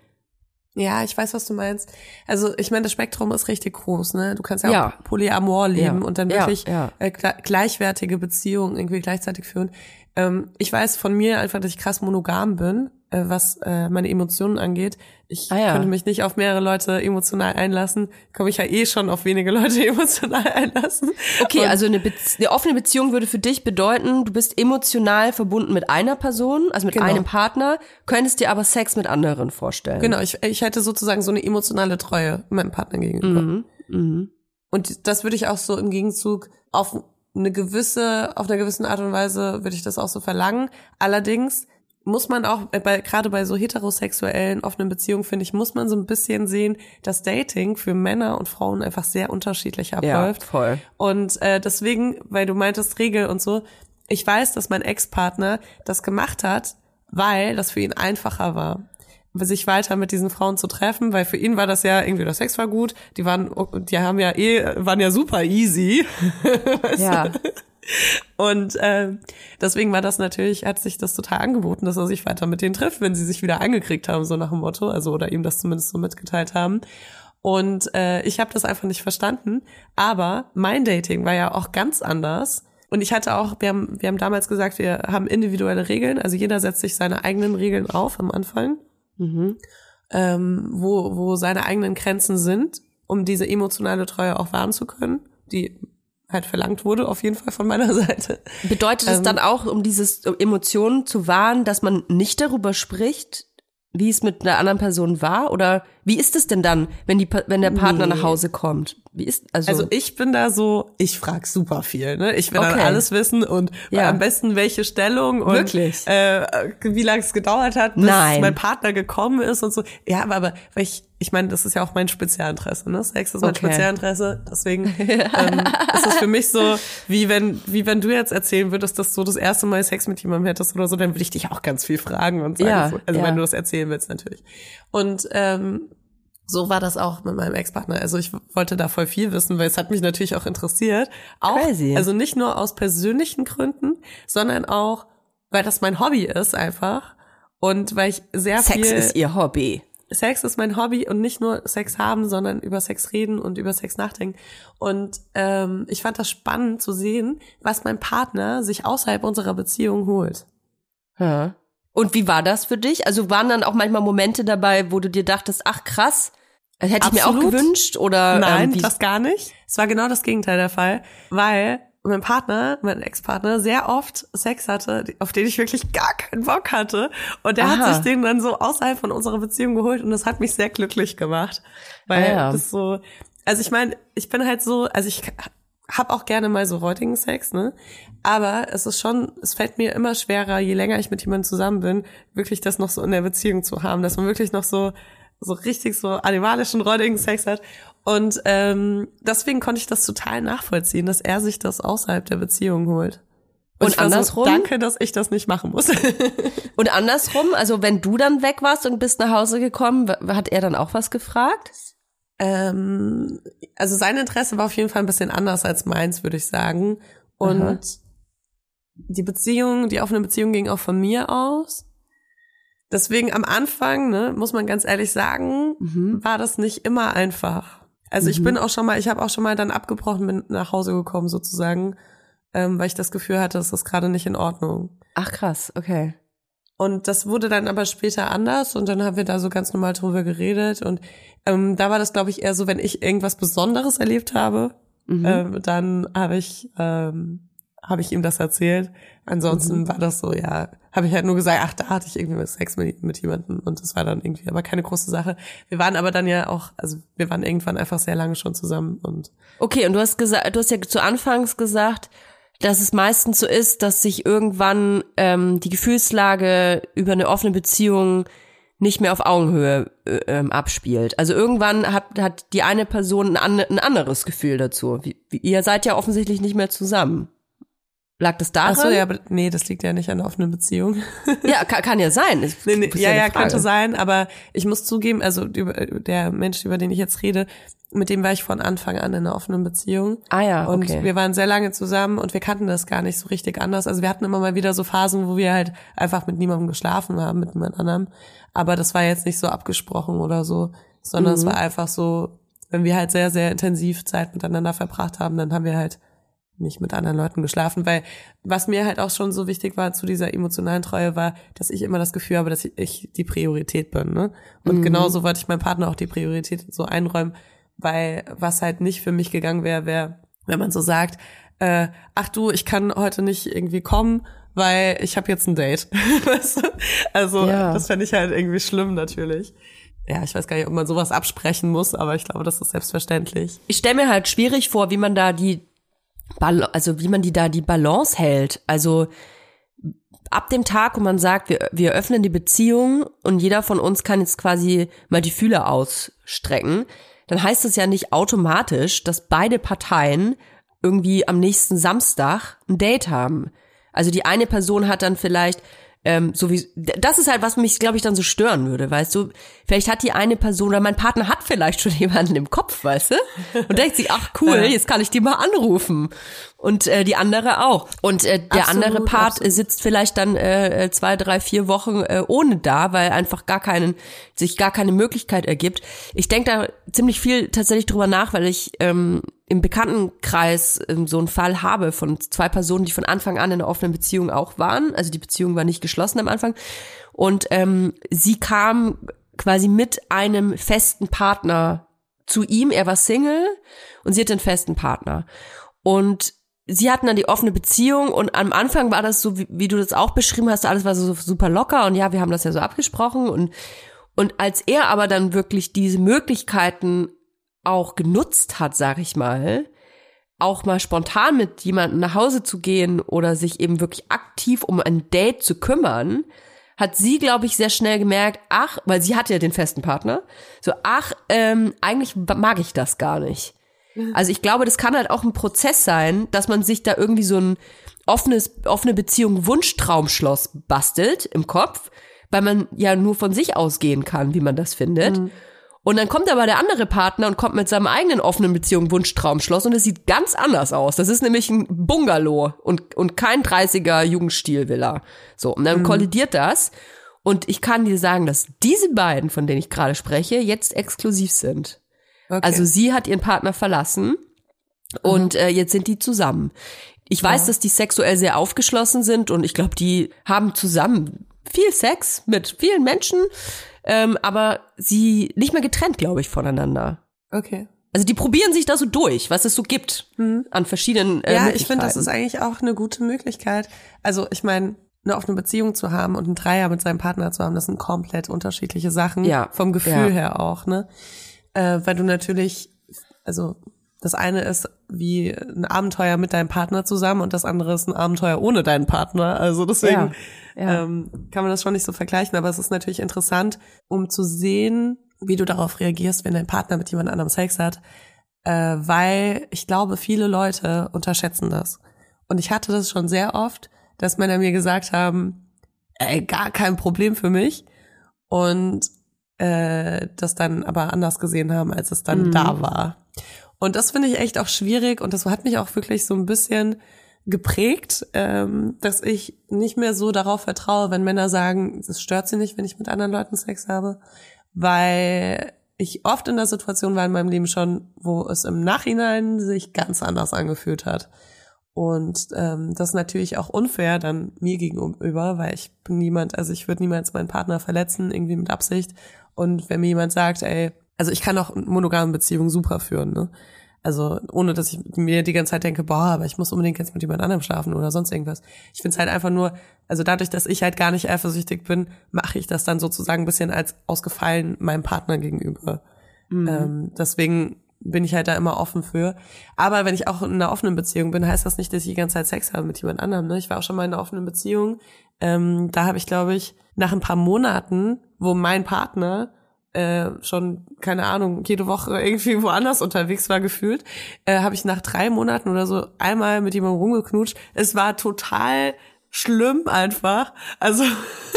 Ja, ich weiß, was du meinst. Also ich meine, das Spektrum ist richtig groß, ne? Du kannst ja, Ja. auch Polyamor leben Ja. und dann wirklich ja. Äh, gle- gleichwertige Beziehungen irgendwie gleichzeitig führen. Ähm, ich weiß von mir einfach, dass ich krass monogam bin, äh, was äh, meine Emotionen angeht. Ich Ah, ja. könnte mich nicht auf mehrere Leute emotional einlassen. Komme ich ja eh schon auf wenige Leute emotional einlassen. Okay, Und- also eine, Bez eine offene Beziehung würde für dich bedeuten, du bist emotional verbunden mit einer Person, also mit Genau. einem Partner, könntest dir aber Sex mit anderen vorstellen. Genau, ich, ich hätte sozusagen so eine emotionale Treue meinem Partner gegenüber. Mhm. Mhm. Und das würde ich auch so im Gegenzug auf eine gewisse, auf einer gewissen Art und Weise würde ich das auch so verlangen. Allerdings muss man auch, äh, bei, gerade bei so heterosexuellen offenen Beziehungen, finde ich, muss man so ein bisschen sehen, dass Dating für Männer und Frauen einfach sehr unterschiedlich Ja, abläuft. voll. Und äh, deswegen, weil du meintest Regel und so, ich weiß, dass mein Ex-Partner das gemacht hat, weil das für ihn einfacher war sich weiter mit diesen Frauen zu treffen, weil für ihn war das ja irgendwie der Sex war gut, die waren die haben ja eh waren ja super easy Ja. Und äh, deswegen war das natürlich hat sich das total angeboten, dass er sich weiter mit denen trifft, wenn sie sich wieder angekriegt haben so nach dem Motto, also oder ihm das zumindest so mitgeteilt haben. Und äh, ich habe das einfach nicht verstanden. Aber mein Dating war ja auch ganz anders. Und ich hatte auch, wir haben, wir haben damals gesagt, wir haben individuelle Regeln. Also jeder setzt sich seine eigenen Regeln auf am Anfang, Mhm. ähm, wo, wo seine eigenen Grenzen sind, um diese emotionale Treue auch wahren zu können, die halt verlangt wurde, auf jeden Fall von meiner Seite. Bedeutet es Ähm, dann auch, um dieses um Emotionen zu wahren, dass man nicht darüber spricht, wie es mit einer anderen Person war? Oder wie ist es denn dann, wenn die wenn der Partner Nee. nach Hause kommt? Wie ist also, Also ich bin da so, ich frag super viel, ne? Ich will dann Okay. alles wissen und Ja. am besten welche Stellung und Wirklich? Äh, wie lange es gedauert hat, bis Nein. mein Partner gekommen ist und so. Ja, aber, aber weil ich, ich meine, das ist ja auch mein Spezialinteresse, ne? Sex ist mein Okay. Spezialinteresse, deswegen ähm, ist es für mich so, wie wenn, wie wenn du jetzt erzählen würdest, dass du das erste Mal Sex mit jemandem hättest oder so, dann würde ich dich auch ganz viel fragen und sagen, Ja, so, also ja. wenn du das erzählen willst natürlich. Und ähm, so war das auch mit meinem Ex-Partner. Also ich wollte da voll viel wissen, weil es hat mich natürlich auch interessiert. Auch, Crazy. Also nicht nur aus persönlichen Gründen, sondern auch, weil das mein Hobby ist einfach. Und weil ich sehr Sex viel... ist ihr Hobby. Sex ist mein Hobby und nicht nur Sex haben, sondern über Sex reden und über Sex nachdenken. Und ähm, ich fand das spannend zu sehen, was mein Partner sich außerhalb unserer Beziehung holt. Ja. Und wie war das für dich? Also waren dann auch manchmal Momente dabei, wo du dir dachtest, ach krass, das hätte ich mir auch Absolut. gewünscht oder Nein, ähm, das gar nicht. Es war genau das Gegenteil der Fall, weil mein Partner, mein Ex-Partner, sehr oft Sex hatte, auf den ich wirklich gar keinen Bock hatte. Und der Aha. hat sich den dann so außerhalb von unserer Beziehung geholt und das hat mich sehr glücklich gemacht. Weil Ah, ja. das so, also ich meine, ich bin halt so, also ich hab auch gerne mal so heutigen Sex, ne? Aber es ist schon, es fällt mir immer schwerer, je länger ich mit jemandem zusammen bin, wirklich das noch so in der Beziehung zu haben, dass man wirklich noch so, so richtig so animalischen, räudigen Sex hat. Und ähm, deswegen konnte ich das total nachvollziehen, dass er sich das außerhalb der Beziehung holt. Und war andersrum? So, danke, dass ich das nicht machen muss. Und andersrum, also wenn du dann weg warst und bist nach Hause gekommen, hat er dann auch was gefragt? ähm, also sein Interesse war auf jeden Fall ein bisschen anders als meins, würde ich sagen. Und Aha. die Beziehung, die offene Beziehung ging auch von mir aus. Deswegen am Anfang, ne, muss man ganz ehrlich sagen, Mhm. war das nicht immer einfach. Also ich bin auch schon mal, ich habe auch schon mal dann abgebrochen, bin nach Hause gekommen sozusagen, ähm, weil ich das Gefühl hatte, das ist gerade nicht in Ordnung. Ach krass, okay. Und das wurde dann aber später anders und dann haben wir da so ganz normal drüber geredet und ähm, da war das, glaube ich, eher so, wenn ich irgendwas Besonderes erlebt habe, Mhm. ähm, dann habe ich ähm, habe ich ihm das erzählt. Ansonsten war das so, ja, habe ich halt nur gesagt, ach, da hatte ich irgendwie Sex mit, mit jemandem und das war dann irgendwie aber keine große Sache. Wir waren aber dann ja auch, also wir waren irgendwann einfach sehr lange schon zusammen und Okay, und du hast gesagt, du hast ja zu Anfangs gesagt, dass es meistens so ist, dass sich irgendwann ähm, die Gefühlslage über eine offene Beziehung nicht mehr auf Augenhöhe äh, ähm, abspielt. Also irgendwann hat, hat die eine Person ein, an, ein anderes Gefühl dazu. Wie, ihr seid ja offensichtlich nicht mehr zusammen. Lag das daran? Ach so, ja, aber nee, das liegt ja nicht an der offenen Beziehung. Ja, kann, kann ja sein. Ich, Nee, nee, ja, ja, könnte sein, aber ich muss zugeben, also der Mensch, über den ich jetzt rede, mit dem war ich von Anfang an in einer offenen Beziehung. Ah ja, Und okay. wir waren sehr lange zusammen und wir kannten das gar nicht so richtig anders. Also wir hatten immer mal wieder so Phasen, wo wir halt einfach mit niemandem geschlafen haben, mit niemand anderem. Aber das war jetzt nicht so abgesprochen oder so, sondern Mhm. es war einfach so, wenn wir halt sehr, sehr intensiv Zeit miteinander verbracht haben, dann haben wir halt nicht mit anderen Leuten geschlafen, weil was mir halt auch schon so wichtig war zu dieser emotionalen Treue war, dass ich immer das Gefühl habe, dass ich, die Priorität bin, ne? Und Mhm. genauso wollte ich meinem Partner auch die Priorität so einräumen, weil was halt nicht für mich gegangen wäre, wäre, wenn man so sagt, äh, ach du, ich kann heute nicht irgendwie kommen, weil ich habe jetzt ein Date. Also Ja. das fände ich halt irgendwie schlimm natürlich. Ja, ich weiß gar nicht, ob man sowas absprechen muss, aber ich glaube, das ist selbstverständlich. ich stelle mir halt schwierig vor, wie man da die Bal also wie man die da die Balance hält. Also ab dem Tag, wo man sagt, wir, wir öffnen die Beziehung und jeder von uns kann jetzt quasi mal die Fühler ausstrecken, dann heißt das ja nicht automatisch, dass beide Parteien irgendwie am nächsten Samstag ein Date haben. Also die eine Person hat dann vielleicht ähm, so wie das ist halt was mich glaube ich dann so stören würde, weißt du? Vielleicht hat die eine Person oder mein Partner hat vielleicht schon jemanden im Kopf, weißt du? Und denkt sich, ach cool, jetzt kann ich die mal anrufen und äh, die andere auch. Und äh, der Absolut, andere Part absolut. äh, sitzt vielleicht dann äh, äh, zwei, drei, vier Wochen äh, ohne da, weil einfach gar keinen sich gar keine Möglichkeit ergibt. Ich denke da ziemlich viel tatsächlich drüber nach, weil ich ähm, im Bekanntenkreis ähm, so einen Fall habe von zwei Personen, die von Anfang an in einer offenen Beziehung auch waren. Also die Beziehung war nicht geschlossen am Anfang. Und ähm, sie kam quasi mit einem festen Partner zu ihm. Er war Single und sie hatte einen festen Partner. Und sie hatten dann die offene Beziehung und am Anfang war das so, wie, wie du das auch beschrieben hast, alles war so super locker und ja, wir haben das ja so abgesprochen und und als er aber dann wirklich diese Möglichkeiten auch genutzt hat, sag ich mal, auch mal spontan mit jemandem nach Hause zu gehen oder sich eben wirklich aktiv um ein Date zu kümmern, hat sie, glaube ich, sehr schnell gemerkt, ach, weil sie hatte ja den festen Partner, so, ach, ähm, eigentlich mag ich das gar nicht. Also ich glaube, das kann halt auch ein Prozess sein, dass man sich da irgendwie so ein offenes, offene Beziehung Wunschtraumschloss bastelt im Kopf, weil man ja nur von sich ausgehen kann, wie man das findet. Und dann kommt aber der andere Partner und kommt mit seinem eigenen offenen Beziehung Wunschtraumschloss und es sieht ganz anders aus. Das ist nämlich ein Bungalow und, und kein 30er Jugendstil-Villa. So, und dann kollidiert das. Und ich kann dir sagen, dass diese beiden, von denen ich gerade spreche, jetzt exklusiv sind. Okay. Also sie hat ihren Partner verlassen und äh, jetzt sind die zusammen. Ich weiß, dass die sexuell sehr aufgeschlossen sind und ich glaube, die haben zusammen viel Sex mit vielen Menschen, ähm, aber sie nicht mehr getrennt, glaube ich, voneinander. okay. Also die probieren sich da so durch, was es so gibt an verschiedenen äh, Ja, ich finde, das ist eigentlich auch eine gute Möglichkeit. Also ich meine, eine offene Beziehung zu haben und einen Dreier mit seinem Partner zu haben, das sind komplett unterschiedliche Sachen. Ja, Vom Gefühl ja. her auch, ne? Äh, weil du natürlich, also das eine ist wie ein Abenteuer mit deinem Partner zusammen und das andere ist ein Abenteuer ohne deinen Partner. Also deswegen Ja, ja. Ähm, kann man das schon nicht so vergleichen, aber es ist natürlich interessant, um zu sehen, wie du darauf reagierst, wenn dein Partner mit jemand anderem Sex hat, äh, weil ich glaube, viele Leute unterschätzen das. Und ich hatte das schon sehr oft, dass Männer mir gesagt haben, ey, gar kein Problem für mich. Und äh, das dann aber anders gesehen haben, als es dann da war. Und das finde ich echt auch schwierig und das hat mich auch wirklich so ein bisschen geprägt, ähm, dass ich nicht mehr so darauf vertraue, wenn Männer sagen, es stört sie nicht, wenn ich mit anderen Leuten Sex habe, weil ich oft in der Situation war in meinem Leben schon, wo es im Nachhinein sich ganz anders angefühlt hat. Und ähm, das ist natürlich auch unfair dann mir gegenüber, weil ich bin niemand, also ich würde niemals meinen Partner verletzen, irgendwie mit Absicht. Und wenn mir jemand sagt, ey, also ich kann auch monogame Beziehungen super führen, ne? Also ohne, dass ich mir die ganze Zeit denke, boah, aber ich muss unbedingt jetzt mit jemand anderem schlafen oder sonst irgendwas. Ich finde es halt einfach nur, also dadurch, dass ich halt gar nicht eifersüchtig bin, mache ich das dann sozusagen ein bisschen als ausgefallen meinem Partner gegenüber. Ähm, deswegen bin ich halt da immer offen für. Aber wenn ich auch in einer offenen Beziehung bin, heißt das nicht, dass ich die ganze Zeit Sex habe mit jemand anderem. Ne? Ich war auch schon mal in einer offenen Beziehung. Ähm, da habe ich, glaube ich, nach ein paar Monaten, wo mein Partner äh, schon, keine Ahnung, jede Woche irgendwie woanders unterwegs war gefühlt, äh, habe ich nach drei Monaten oder so einmal mit jemandem rumgeknutscht. Es war total schlimm einfach. Also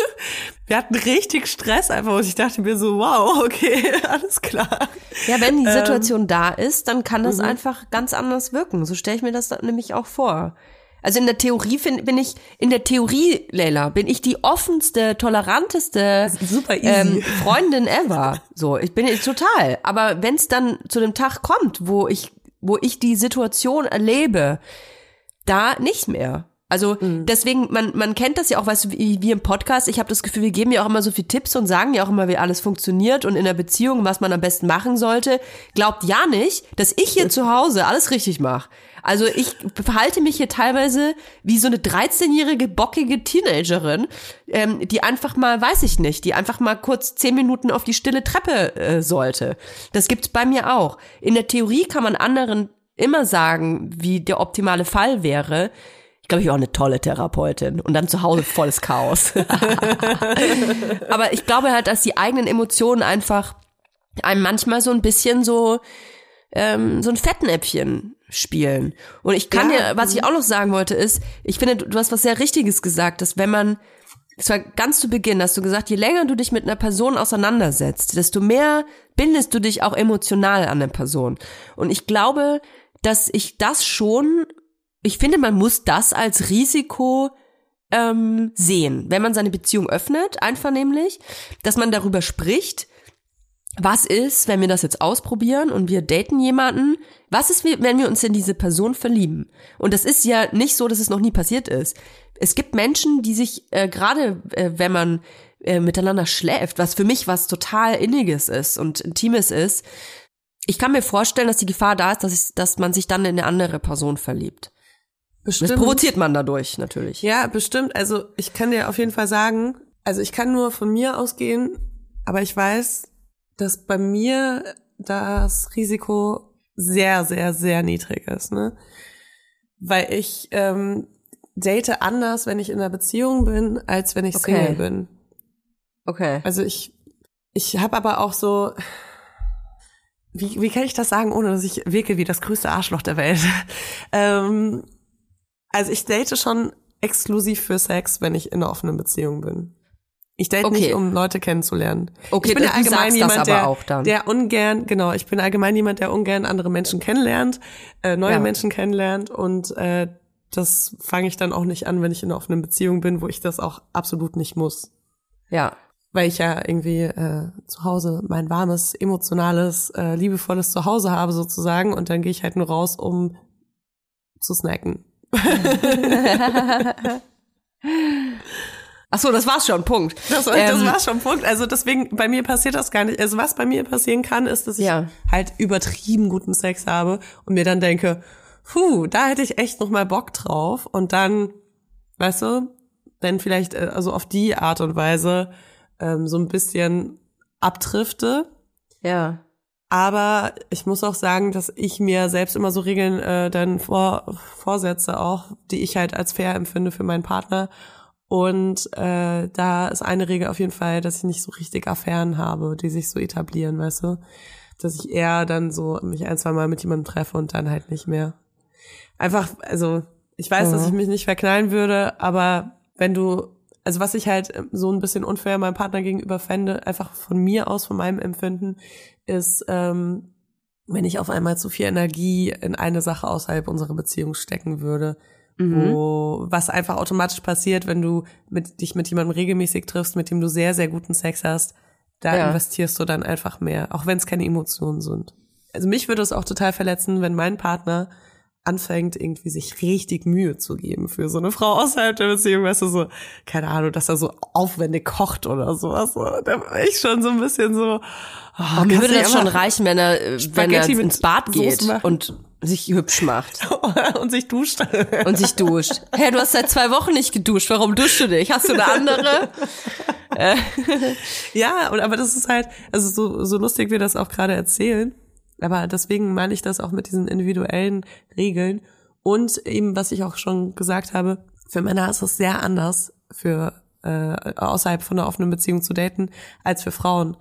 wir hatten richtig Stress einfach und ich dachte mir so, wow, okay, alles klar. Ja, wenn Ähm, die Situation da ist, dann kann mhm. das einfach ganz anders wirken. So stelle ich mir das dann nämlich auch vor. Also in der Theorie find, bin ich, in der Theorie, Leila, bin ich die offenste, toleranteste ähm, Freundin ever. So, ich bin total. Aber wenn es dann zu dem Tag kommt, wo ich, wo ich die Situation erlebe, da nicht mehr. Also Mhm. deswegen, man, man kennt das ja auch, weißt du, wie wir im Podcast, ich habe das Gefühl, wir geben ja auch immer so viel Tipps und sagen ja auch immer, wie alles funktioniert und in der Beziehung, was man am besten machen sollte. Glaubt ja nicht, dass ich hier zu Hause alles richtig mache. Also ich verhalte mich hier teilweise wie so eine 13-jährige bockige Teenagerin, ähm, die einfach mal, weiß ich nicht, die einfach mal kurz zehn Minuten auf die stille Treppe äh, sollte. Das gibt's bei mir auch. In der Theorie kann man anderen immer sagen, wie der optimale Fall wäre. Ich glaube, ich bin auch eine tolle Therapeutin und dann zu Hause volles Chaos. Aber ich glaube halt, dass die eigenen Emotionen einfach einem manchmal so ein bisschen so ähm, so ein Fettnäpfchen spielen. Und ich kann Ja, dir, was ich auch noch sagen wollte, ist, ich finde, du, hast was sehr Richtiges gesagt, dass wenn man, das war ganz zu Beginn, hast du gesagt, je länger du dich mit einer Person auseinandersetzt, desto mehr bindest du dich auch emotional an der Person. Und ich glaube, dass ich das schon, ich finde, man muss das als Risiko ähm, sehen, wenn man seine Beziehung öffnet, einvernehmlich, dass man darüber spricht, was ist, wenn wir das jetzt ausprobieren und wir daten jemanden? Was ist, wenn wir uns in diese Person verlieben? Und das ist ja nicht so, dass es noch nie passiert ist. Es gibt Menschen, die sich äh, gerade, äh, wenn man äh, miteinander schläft, was für mich was total inniges ist und intimes ist, ich kann mir vorstellen, dass die Gefahr da ist, dass, ich, dass man sich dann in eine andere Person verliebt. Das Bestimmt. provoziert man dadurch natürlich. Ja, bestimmt. Also ich kann dir auf jeden Fall sagen, also ich kann nur von mir ausgehen, aber ich weiß, dass bei mir das Risiko sehr, sehr, sehr niedrig ist, ne? Weil ich ähm, date anders, wenn ich in einer Beziehung bin, als wenn ich Okay. Single bin. Okay. Also ich, ich habe aber auch so, wie, wie kann ich das sagen, ohne dass ich wirke wie das größte Arschloch der Welt? ähm, also ich date schon exklusiv für Sex, wenn ich in einer offenen Beziehung bin. Ich date Okay. nicht, um Leute kennenzulernen. Okay, ich bin ja allgemein jemand, aber der, auch dann. der ungern, genau, ich bin allgemein jemand, der ungern andere Menschen kennenlernt, äh, neue Ja. Menschen kennenlernt und äh, das fange ich dann auch nicht an, wenn ich in einer offenen Beziehung bin, wo ich das auch absolut nicht muss Ja. weil ich ja irgendwie äh, zu Hause mein warmes, emotionales, äh, liebevolles Zuhause habe sozusagen und dann gehe ich halt nur raus, um zu snacken. Ach so, das war's schon. Punkt. Das, das Ähm, war schon Punkt. Also deswegen, bei mir passiert das gar nicht. Also was bei mir passieren kann, ist, dass ich Ja. halt übertrieben guten Sex habe und mir dann denke, puh, da hätte ich echt noch mal Bock drauf und dann, weißt du, dann vielleicht äh, also auf die Art und Weise ähm, so ein bisschen abdrifte. Ja. Aber ich muss auch sagen, dass ich mir selbst immer so Regeln äh, dann vor, vorsetze, auch die ich halt als fair empfinde für meinen Partner. Und äh, da ist eine Regel auf jeden Fall, dass ich nicht so richtig Affären habe, die sich so etablieren, weißt du? Dass ich eher dann so mich ein, zwei Mal mit jemandem treffe und dann halt nicht mehr. Einfach, also ich weiß, dass ich mich nicht verknallen würde, aber wenn du, also was ich halt so ein bisschen unfair meinem Partner gegenüber fände, einfach von mir aus, von meinem Empfinden, ist, ähm, wenn ich auf einmal zu viel Energie in eine Sache außerhalb unserer Beziehung stecken würde, wo was einfach automatisch passiert, wenn du mit, dich mit jemandem regelmäßig triffst, mit dem du sehr, sehr guten Sex hast, da Ja. investierst du dann einfach mehr, auch wenn es keine Emotionen sind. Also mich würde es auch total verletzen, wenn mein Partner anfängt, irgendwie sich richtig Mühe zu geben für so eine Frau außerhalb der Beziehung, weißt du, so, keine Ahnung, dass er so aufwendig kocht oder sowas. So. Da war ich schon so ein bisschen so, oh, Mir kannst würde das schon reichen, wenn er, wenn er ins Bad geht und sich hübsch macht und sich duscht. und sich duscht. Hä, du hast seit zwei Wochen nicht geduscht. Warum duschst du dich? Hast du eine andere? Ja, und aber das ist halt, also so, so lustig wir das auch gerade erzählen, aber deswegen meine ich das auch mit diesen individuellen Regeln und eben, was ich auch schon gesagt habe, für Männer ist es sehr anders, für äh, außerhalb von einer offenen Beziehung zu daten, als für Frauen.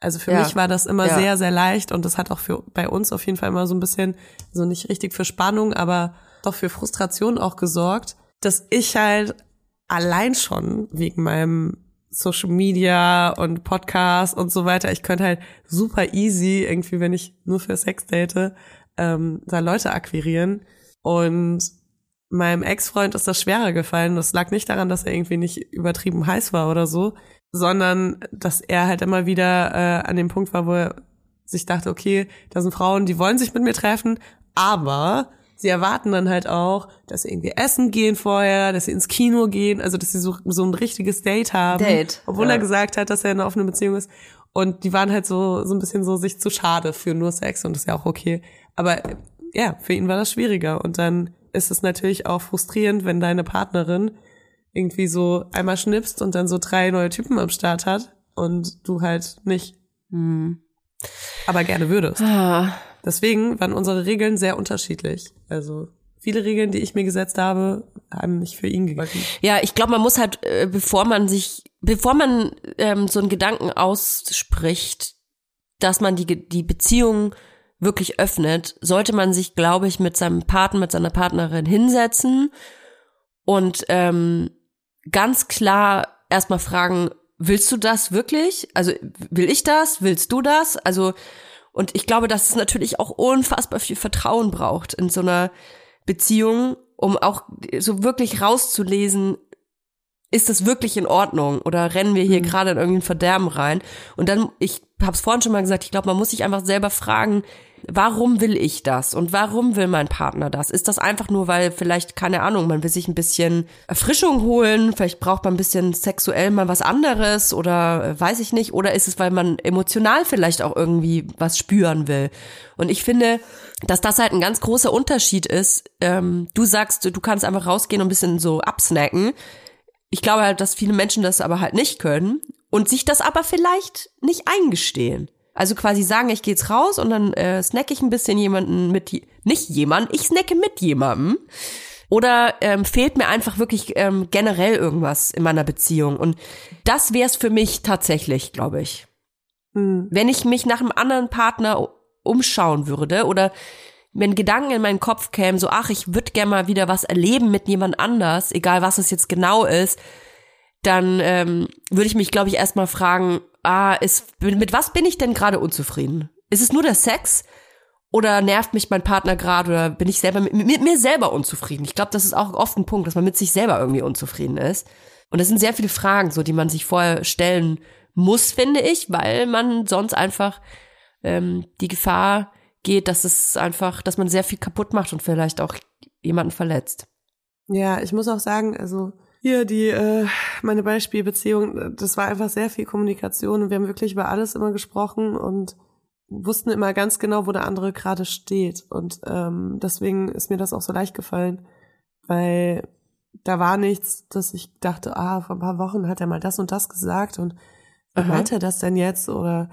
Also für Ja. mich war das immer Ja. sehr, sehr leicht und das hat auch für bei uns auf jeden Fall immer so ein bisschen, so nicht richtig für Spannung, aber doch für Frustration auch gesorgt, dass ich halt allein schon wegen meinem Social Media und Podcast und so weiter, ich könnte halt super easy irgendwie, wenn ich nur für Sex date, ähm, da Leute akquirieren. Und meinem Ex-Freund ist das schwerer gefallen. Das lag nicht daran, dass er irgendwie nicht übertrieben heiß war oder so, sondern dass er halt immer wieder äh, an dem Punkt war, wo er sich dachte, okay, da sind Frauen, die wollen sich mit mir treffen, aber sie erwarten dann halt auch, dass sie irgendwie essen gehen vorher, dass sie ins Kino gehen, also dass sie so, so ein richtiges Date haben. Date, Obwohl ja. er gesagt hat, dass er in einer offenen Beziehung ist. Und die waren halt so, so ein bisschen so sich zu schade für nur Sex und das ist ja auch okay. Aber ja, für ihn war das schwieriger. Und dann ist es natürlich auch frustrierend, wenn deine Partnerin irgendwie so einmal schnippst und dann so drei neue Typen am Start hat und du halt nicht. Aber gerne würdest. Ah, Deswegen waren unsere Regeln sehr unterschiedlich. Also viele Regeln, die ich mir gesetzt habe, haben nicht für ihn gegolten. Ja, ich glaube, man muss halt, äh, bevor man sich, bevor man ähm, so einen Gedanken ausspricht, dass man die, die Beziehung wirklich öffnet, sollte man sich, glaube ich, mit seinem Partner, mit seiner Partnerin hinsetzen und ähm, ganz klar erstmal fragen, willst du das wirklich? Also will ich das? Willst du das? Also und ich glaube, dass es natürlich auch unfassbar viel Vertrauen braucht in so einer Beziehung, um auch so wirklich rauszulesen, ist das wirklich in Ordnung oder rennen wir hier gerade in irgendein Verderben rein? Und dann, ich habe es vorhin schon mal gesagt, ich glaube, man muss sich einfach selber fragen, warum will ich das und warum will mein Partner das? Ist das einfach nur, weil vielleicht, keine Ahnung, man will sich ein bisschen Erfrischung holen, vielleicht braucht man ein bisschen sexuell mal was anderes oder äh, weiß ich nicht, oder ist es, weil man emotional vielleicht auch irgendwie was spüren will? Und ich finde, dass das halt ein ganz großer Unterschied ist. Ähm, du sagst, du kannst einfach rausgehen und ein bisschen so absnacken. Ich glaube halt, dass viele Menschen das aber halt nicht können und sich das aber vielleicht nicht eingestehen. Also quasi sagen, ich gehe jetzt raus und dann äh, snack ich ein bisschen jemanden mit, nicht jemand, ich snacke mit jemandem. Oder ähm, fehlt mir einfach wirklich ähm, generell irgendwas in meiner Beziehung. Und das wäre es für mich tatsächlich, glaube ich. Wenn ich mich nach einem anderen Partner umschauen würde oder wenn Gedanken in meinen Kopf kämen, so, ach, ich würde gerne mal wieder was erleben mit jemand anders, egal was es jetzt genau ist, dann ähm, würde ich mich, glaube ich, erstmal fragen, ah, ist, mit was bin ich denn gerade unzufrieden? Ist es nur der Sex? Oder nervt mich mein Partner gerade oder bin ich selber mit, mit mir selber unzufrieden? Ich glaube, das ist auch oft ein Punkt, dass man mit sich selber irgendwie unzufrieden ist. Und das sind sehr viele Fragen, so die man sich vorher stellen muss, finde ich, weil man sonst einfach ähm, die Gefahr geht, dass es einfach, dass man sehr viel kaputt macht und vielleicht auch jemanden verletzt. Ja, ich muss auch sagen, also hier die äh, meine Beispielbeziehung, äh, das war einfach sehr viel Kommunikation und wir haben wirklich über alles immer gesprochen und wussten immer ganz genau, wo der andere gerade steht und ähm, deswegen ist mir das auch so leicht gefallen, weil da war nichts, dass ich dachte, ah, vor ein paar Wochen hat er mal das und das gesagt und wie Aha. meint er das denn jetzt oder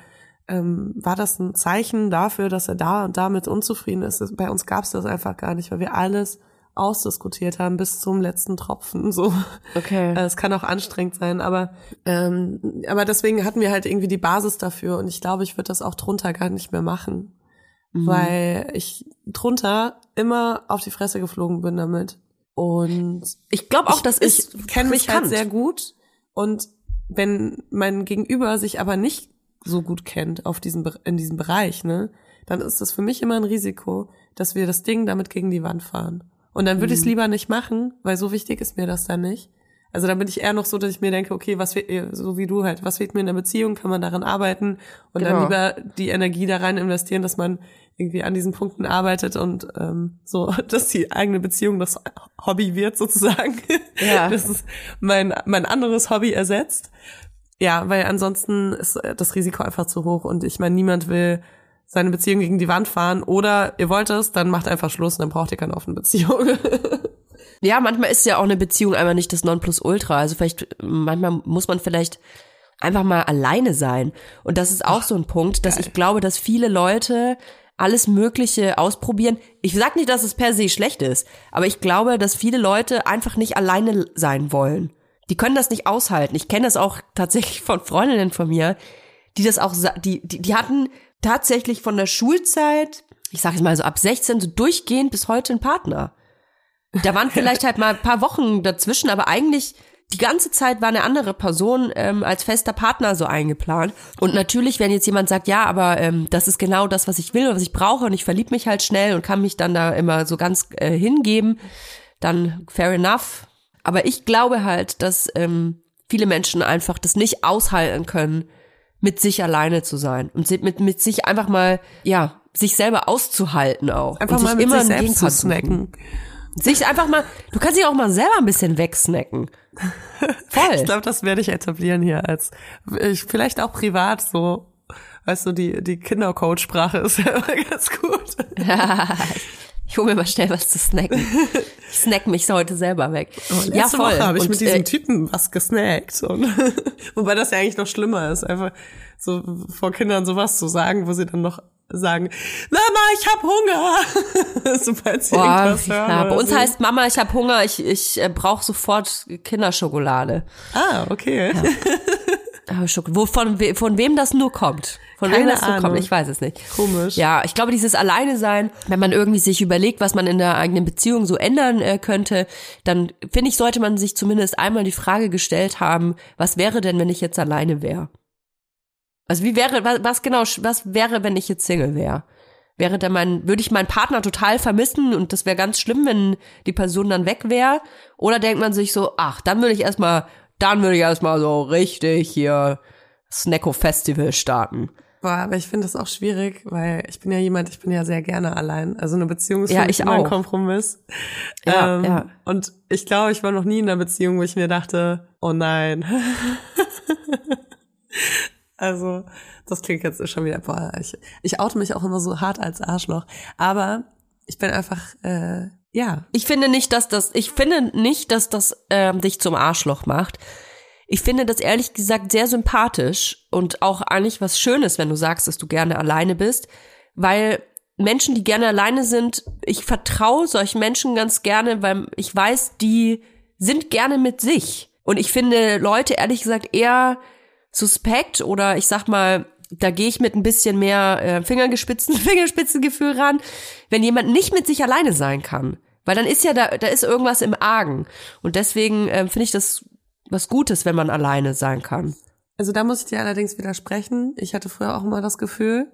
ähm, war das ein Zeichen dafür, dass er da und damit unzufrieden ist? Bei uns gab es das einfach gar nicht, weil wir alles ausdiskutiert haben bis zum letzten Tropfen. So, Okay. Äh, es kann auch anstrengend sein, aber ähm, aber deswegen hatten wir halt irgendwie die Basis dafür und ich glaube, ich würde das auch drunter gar nicht mehr machen, weil ich drunter immer auf die Fresse geflogen bin damit und Ich glaube auch, das ich, ist ich kenne mich halt sehr gut und wenn mein Gegenüber sich aber nicht so gut kennt auf diesem in diesem Bereich, ne, dann ist das für mich immer ein Risiko, dass wir das Ding damit gegen die Wand fahren. Und dann würde ich es Mhm. lieber nicht machen, weil so wichtig ist mir das dann nicht. Also dann bin ich eher noch so, dass ich mir denke, okay, was fehlt, so wie du halt, was fehlt mir in der Beziehung, kann man daran arbeiten und dann Genau. lieber die Energie da rein investieren, dass man irgendwie an diesen Punkten arbeitet und ähm, so, dass die eigene Beziehung das Hobby wird sozusagen. Ja. Das ist mein, mein anderes Hobby ersetzt. Ja, weil ansonsten ist äh, das Risiko einfach zu hoch und ich meine, niemand will seine Beziehung gegen die Wand fahren oder ihr wollt es, dann macht einfach Schluss und dann braucht ihr keine offene Beziehung. Ja, manchmal ist ja auch eine Beziehung einfach nicht das Nonplusultra. Also vielleicht, manchmal muss man vielleicht einfach mal alleine sein. Und das ist auch so ein Punkt, dass ich glaube, dass viele Leute alles Mögliche ausprobieren. Ich sag nicht, dass es per se schlecht ist, aber ich glaube, dass viele Leute einfach nicht alleine sein wollen. Die können das nicht aushalten. Ich kenne das auch tatsächlich von Freundinnen von mir, die das auch, die, die, die hatten tatsächlich von der Schulzeit, ich sag jetzt mal so ab 16, so durchgehend bis heute einen Partner. Da waren vielleicht halt mal ein paar Wochen dazwischen, aber eigentlich die ganze Zeit war eine andere Person ähm, als fester Partner so eingeplant. Und natürlich, wenn jetzt jemand sagt, ja, aber ähm, das ist genau das, was ich will und was ich brauche und ich verlieb mich halt schnell und kann mich dann da immer so ganz äh, hingeben, dann fair enough. Aber ich glaube halt, dass ähm, viele Menschen einfach das nicht aushalten können, mit sich alleine zu sein und mit, mit sich einfach mal, ja, sich selber auszuhalten auch. Einfach und mal sich mit immer sich selbst zu snacken. Sich einfach mal, du kannst dich auch mal selber ein bisschen wegsnacken. Voll. Ich glaube, das werde ich etablieren hier als ich, vielleicht auch privat so. Weißt du, die, die Kindercode-Sprache ist ja immer ganz gut. ich hole mir mal schnell was zu snacken. Ich snack mich heute selber weg. ja, Letzte voll. Habe ich Und, mit diesem äh, Typen was gesnackt. Und wobei das ja eigentlich noch schlimmer ist, einfach so vor Kindern sowas zu sagen, wo sie dann noch sagen, Mama, ich hab Hunger. Sobald sie Boah, irgendwas hören. ja, bei uns heißt Mama, ich habe Hunger, ich, ich äh, brauche sofort Kinderschokolade. Ah, okay. Aber Schoko- Wo, von, we, von wem das nur kommt. Von wem Keine das nur Ahnung. kommt, ich weiß es nicht. Komisch. Ja, ich glaube, dieses Alleine sein, wenn man irgendwie sich überlegt, was man in der eigenen Beziehung so ändern äh, könnte, dann finde ich, sollte man sich zumindest einmal die Frage gestellt haben, was wäre denn, wenn ich jetzt alleine wäre? Also wie wäre, was, was genau, was wäre, wenn ich jetzt Single wäre? Wäre dann mein, würde ich meinen Partner total vermissen und das wäre ganz schlimm, wenn die Person dann weg wäre? Oder denkt man sich so, ach, dann würde ich erstmal, dann würde ich erstmal so richtig hier Snacko Festival starten. Boah, aber ich finde das auch schwierig, weil ich bin ja jemand, ich bin ja sehr gerne allein. Also eine Beziehung ist Ja, für mich immer ein auch. Kompromiss. Ja, ähm, ja. Und ich glaube, ich war noch nie in einer Beziehung, wo ich mir dachte, oh nein. also, das klingt jetzt schon wieder, boah, ich, ich oute mich auch immer so hart als Arschloch. Aber ich bin einfach, äh, ja, Ich finde nicht, dass das, ich finde nicht, dass das ähm, dich zum Arschloch macht. Ich finde das ehrlich gesagt sehr sympathisch und auch eigentlich was Schönes, wenn du sagst, dass du gerne alleine bist, weil Menschen, die gerne alleine sind, ich vertraue solchen Menschen ganz gerne, weil ich weiß, die sind gerne mit sich. Und ich finde Leute ehrlich gesagt eher suspekt oder ich sag mal, da gehe ich mit ein bisschen mehr äh, Fingergespitzen, Fingerspitzengefühl ran, wenn jemand nicht mit sich alleine sein kann. Weil dann ist ja da, da ist irgendwas im Argen. Und deswegen ähm, finde ich das was Gutes, wenn man alleine sein kann. Also da muss ich dir allerdings widersprechen. Ich hatte früher auch immer das Gefühl,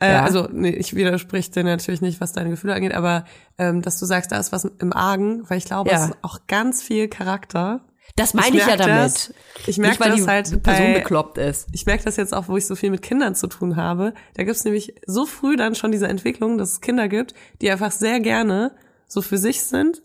äh, Ja. also nee, ich widersprich dir natürlich nicht, was deine Gefühle angeht, aber ähm, dass du sagst, da ist was im Argen, weil ich glaube, Ja. es ist auch ganz viel Charakter. Das meine ich, ja merk damit. Das, ich merke Nicht, weil das die halt Person bei, bekloppt ist. ich merke das jetzt auch, wo ich so viel mit Kindern zu tun habe. Da gibt's nämlich so früh dann schon diese Entwicklung, dass es Kinder gibt, die einfach sehr gerne so für sich sind.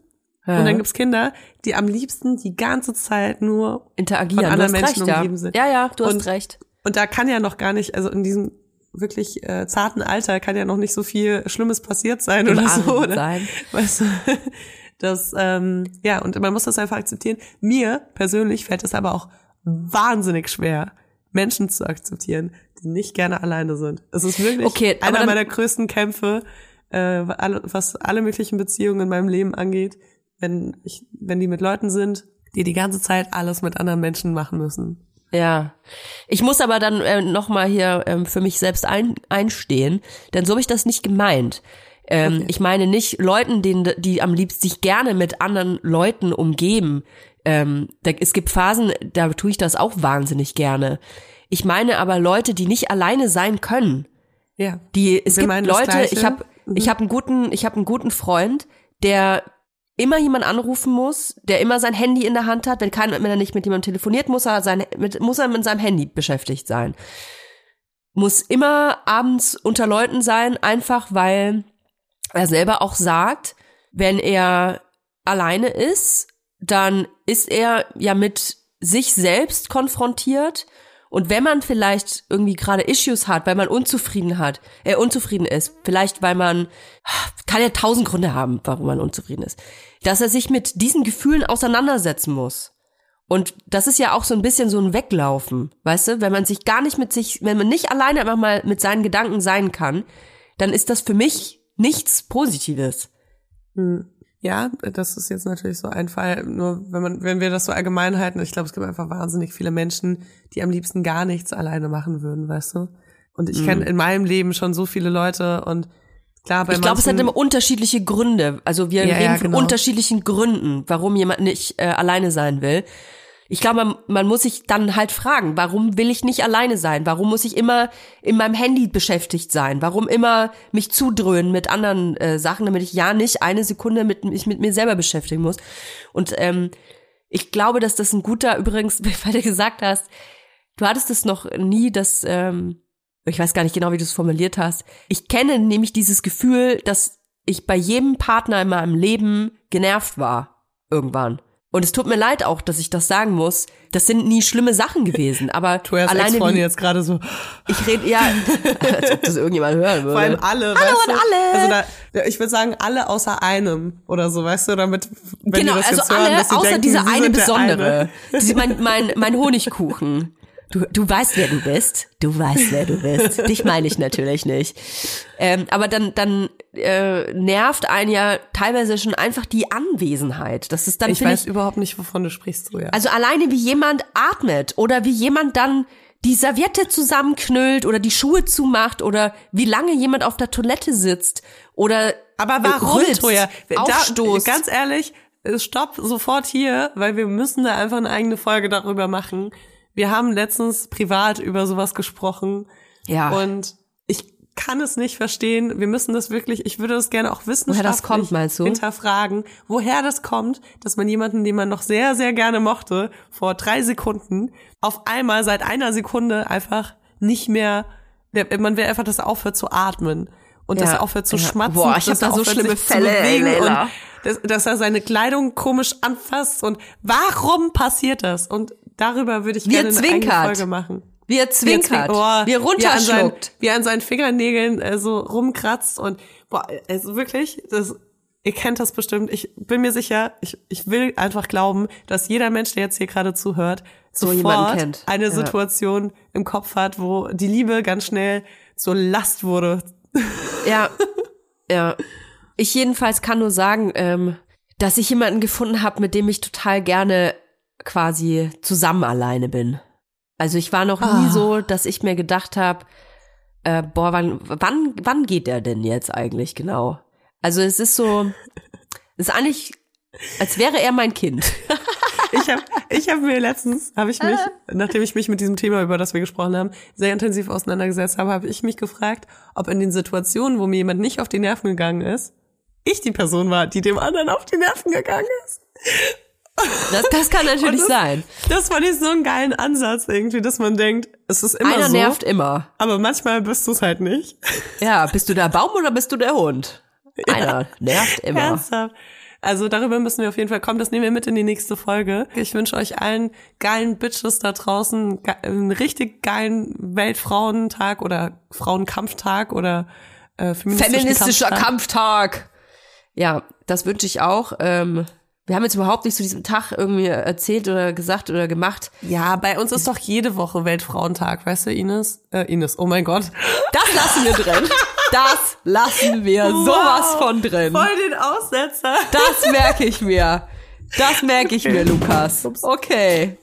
Ja. Und dann gibt's Kinder, die am liebsten die ganze Zeit nur Interagieren. von anderen hast Menschen recht, ja. umgeben sind. Ja, ja, du hast Und- recht. Und da kann ja noch gar nicht, also in diesem wirklich äh, zarten Alter kann ja noch nicht so viel Schlimmes passiert sein Im oder so. Argen Oder? sein. Weißt du, das, ähm, ja, und man muss das einfach akzeptieren. Mir persönlich fällt es aber auch wahnsinnig schwer, Menschen zu akzeptieren, die nicht gerne alleine sind. Es ist wirklich Okay, einer meiner größten Kämpfe, äh, was alle möglichen Beziehungen in meinem Leben angeht, wenn ich, wenn die mit Leuten sind, die die ganze Zeit alles mit anderen Menschen machen müssen. Ja. Ich muss aber dann äh, nochmal hier ähm, für mich selbst ein, einstehen, denn so habe ich das nicht gemeint. Ähm, Ich meine nicht Leuten, denen, die am liebsten sich gerne mit anderen Leuten umgeben. Ähm, da, es gibt Phasen, da tue ich das auch wahnsinnig gerne. Ich meine aber Leute, die nicht alleine sein können. Ja. Die es Wir gibt Leute, ich habe Mhm. ich habe einen guten ich habe einen guten Freund, der immer jemand anrufen muss, der immer sein Handy in der Hand hat, wenn kein wenn er nicht mit jemandem telefoniert, muss er sein mit muss er mit seinem Handy beschäftigt sein. muss immer abends unter Leuten sein, einfach weil er selber auch sagt, wenn er alleine ist, dann ist er ja mit sich selbst konfrontiert. Und wenn man vielleicht irgendwie gerade Issues hat, weil man unzufrieden hat, äh, unzufrieden ist, vielleicht weil man, kann ja tausend Gründe haben, warum man unzufrieden ist, dass er sich mit diesen Gefühlen auseinandersetzen muss. Und das ist ja auch so ein bisschen so ein Weglaufen, weißt du? Wenn man sich gar nicht mit sich, wenn man nicht alleine einfach mal mit seinen Gedanken sein kann, dann ist das für mich nichts Positives. Hm. Ja, das ist jetzt natürlich so ein Fall. Nur wenn man, wenn wir das so allgemein halten, ich glaube, es gibt einfach wahnsinnig viele Menschen, die am liebsten gar nichts alleine machen würden, weißt du? Und ich kenne in meinem Leben schon so viele Leute und klar, bei Mhm. Ich glaube, es hat immer unterschiedliche Gründe. Also wir Ja, reden ja, von genau. unterschiedlichen Gründen, warum jemand nicht äh, alleine sein will. Ich glaube, man, man muss sich dann halt fragen, warum will ich nicht alleine sein? Warum muss ich immer in meinem Handy beschäftigt sein? Warum immer mich zudröhnen mit anderen äh, Sachen, damit ich ja nicht eine Sekunde mit mich mit mir selber beschäftigen muss? Und ähm, ich glaube, dass das ein guter, übrigens, weil du gesagt hast, du hattest es noch nie, dass ähm, ich weiß gar nicht genau, wie du es formuliert hast. Ich kenne nämlich dieses Gefühl, dass ich bei jedem Partner in meinem Leben genervt war. Irgendwann. Und es tut mir leid auch, dass ich das sagen muss. Das sind nie schlimme Sachen gewesen. Aber Toyas alleine Ex-Freundin wie, jetzt gerade so, ich rede, ja, als ob das irgendjemand hören würde. vor allem alle, Hallo weißt an du? alle! Also da, ich würde sagen, alle außer einem oder so, weißt du, damit, wenn genau, die das also jetzt hören, alle dass sie außer denken, dieser sie eine besondere. Eine. Diese, mein, mein, mein Honigkuchen. Du, du weißt, wer du bist. Du weißt, wer du bist. Dich meine ich natürlich nicht. Ähm, aber dann, dann äh, nervt einen ja teilweise schon einfach die Anwesenheit. Das ist dann, Ich weiß überhaupt nicht, wovon du sprichst, so ja. also alleine wie jemand atmet oder wie jemand dann die Serviette zusammenknüllt oder die Schuhe zumacht oder wie lange jemand auf der Toilette sitzt oder Aber warum, rülpst, Toja? Da, ganz ehrlich, äh, stopp sofort hier, weil wir müssen da einfach eine eigene Folge darüber machen. Wir haben letztens privat über sowas gesprochen. Ja. Und ich kann es nicht verstehen. Wir müssen das wirklich, ich würde das gerne auch wissenschaftlich Woher das kommt, hinterfragen, woher das kommt, dass man jemanden, den man noch sehr, sehr gerne mochte, vor drei Sekunden, auf einmal seit einer Sekunde einfach nicht mehr, man will einfach, dass er aufhört zu atmen. Und dass Ja. er aufhört zu Ja. schmatzen. Boah, ich dass hab da er so schlimme Fälle. Und dass, dass er seine Kleidung komisch anfasst. Und warum passiert das? Und darüber würde ich er gerne eine eigene zwinkert. Folge machen. Wie er zwinkert, Wie, er wie er runterschluckt. wie er an seinen Fingernägeln äh, so rumkratzt und boah, also wirklich, das, ihr kennt das bestimmt. Ich bin mir sicher, ich, ich will einfach glauben, dass jeder Mensch, der jetzt hier gerade zuhört, So sofort kennt. eine Ja. Situation im Kopf hat, wo die Liebe ganz schnell zur Last wurde. Ja, ja. Ich jedenfalls kann nur sagen, ähm, dass ich jemanden gefunden habe, mit dem ich total gerne quasi zusammen alleine bin. Also ich war noch nie Ah. so, dass ich mir gedacht habe, äh, boah, wann, wann, wann geht der denn jetzt eigentlich genau? Also es ist so, es ist eigentlich, als wäre er mein Kind. Ich habe ich hab mir letztens, habe ich mich, nachdem ich mich mit diesem Thema, über das wir gesprochen haben, sehr intensiv auseinandergesetzt habe, habe ich mich gefragt, ob in den Situationen, wo mir jemand nicht auf die Nerven gegangen ist, ich die Person war, die dem anderen auf die Nerven gegangen ist. Das, das kann natürlich das, sein. Das fand ich so einen geilen Ansatz irgendwie, dass man denkt, es ist immer Einer so, nervt immer. aber manchmal bist du es halt nicht. Ja, bist du der Baum oder bist du der Hund? Einer nervt immer. Ernsthaft. Also darüber müssen wir auf jeden Fall kommen. Das nehmen wir mit in die nächste Folge. Ich wünsche euch allen geilen Bitches da draußen einen richtig geilen Weltfrauentag oder Frauenkampftag oder äh, Feministischer Kampftag. Kampftag. Ja, das wünsche ich auch. Ähm, wir haben jetzt überhaupt nicht zu diesem Tag irgendwie erzählt oder gesagt oder gemacht. Ja, bei uns ist doch jede Woche Weltfrauentag, weißt du, Ines? Äh, Ines, oh mein Gott. Das lassen wir drin. Das lassen wir sowas von drin. Voll den Aussetzer. Das merke ich mir. Das merke ich mir, Lukas. Okay.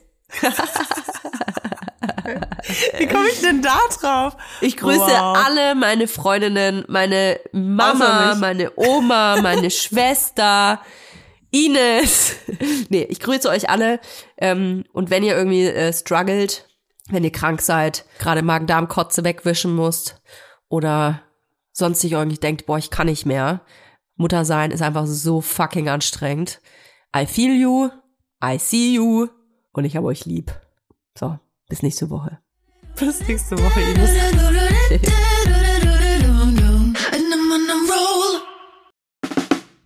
Wie komme ich denn da drauf? Ich grüße Wow. alle meine Freundinnen, meine Mama, meine Oma, meine Schwester, Ines. Nee, ich grüße euch alle. Ähm, und wenn ihr irgendwie äh, struggelt, wenn ihr krank seid, gerade Magen-Darm-Kotze wegwischen musst oder sonstig irgendwie denkt, boah, ich kann nicht mehr. Mutter sein ist einfach so fucking anstrengend. I feel you, I see you und ich habe euch lieb. So, bis nächste Woche. Bis nächste Woche, Ines.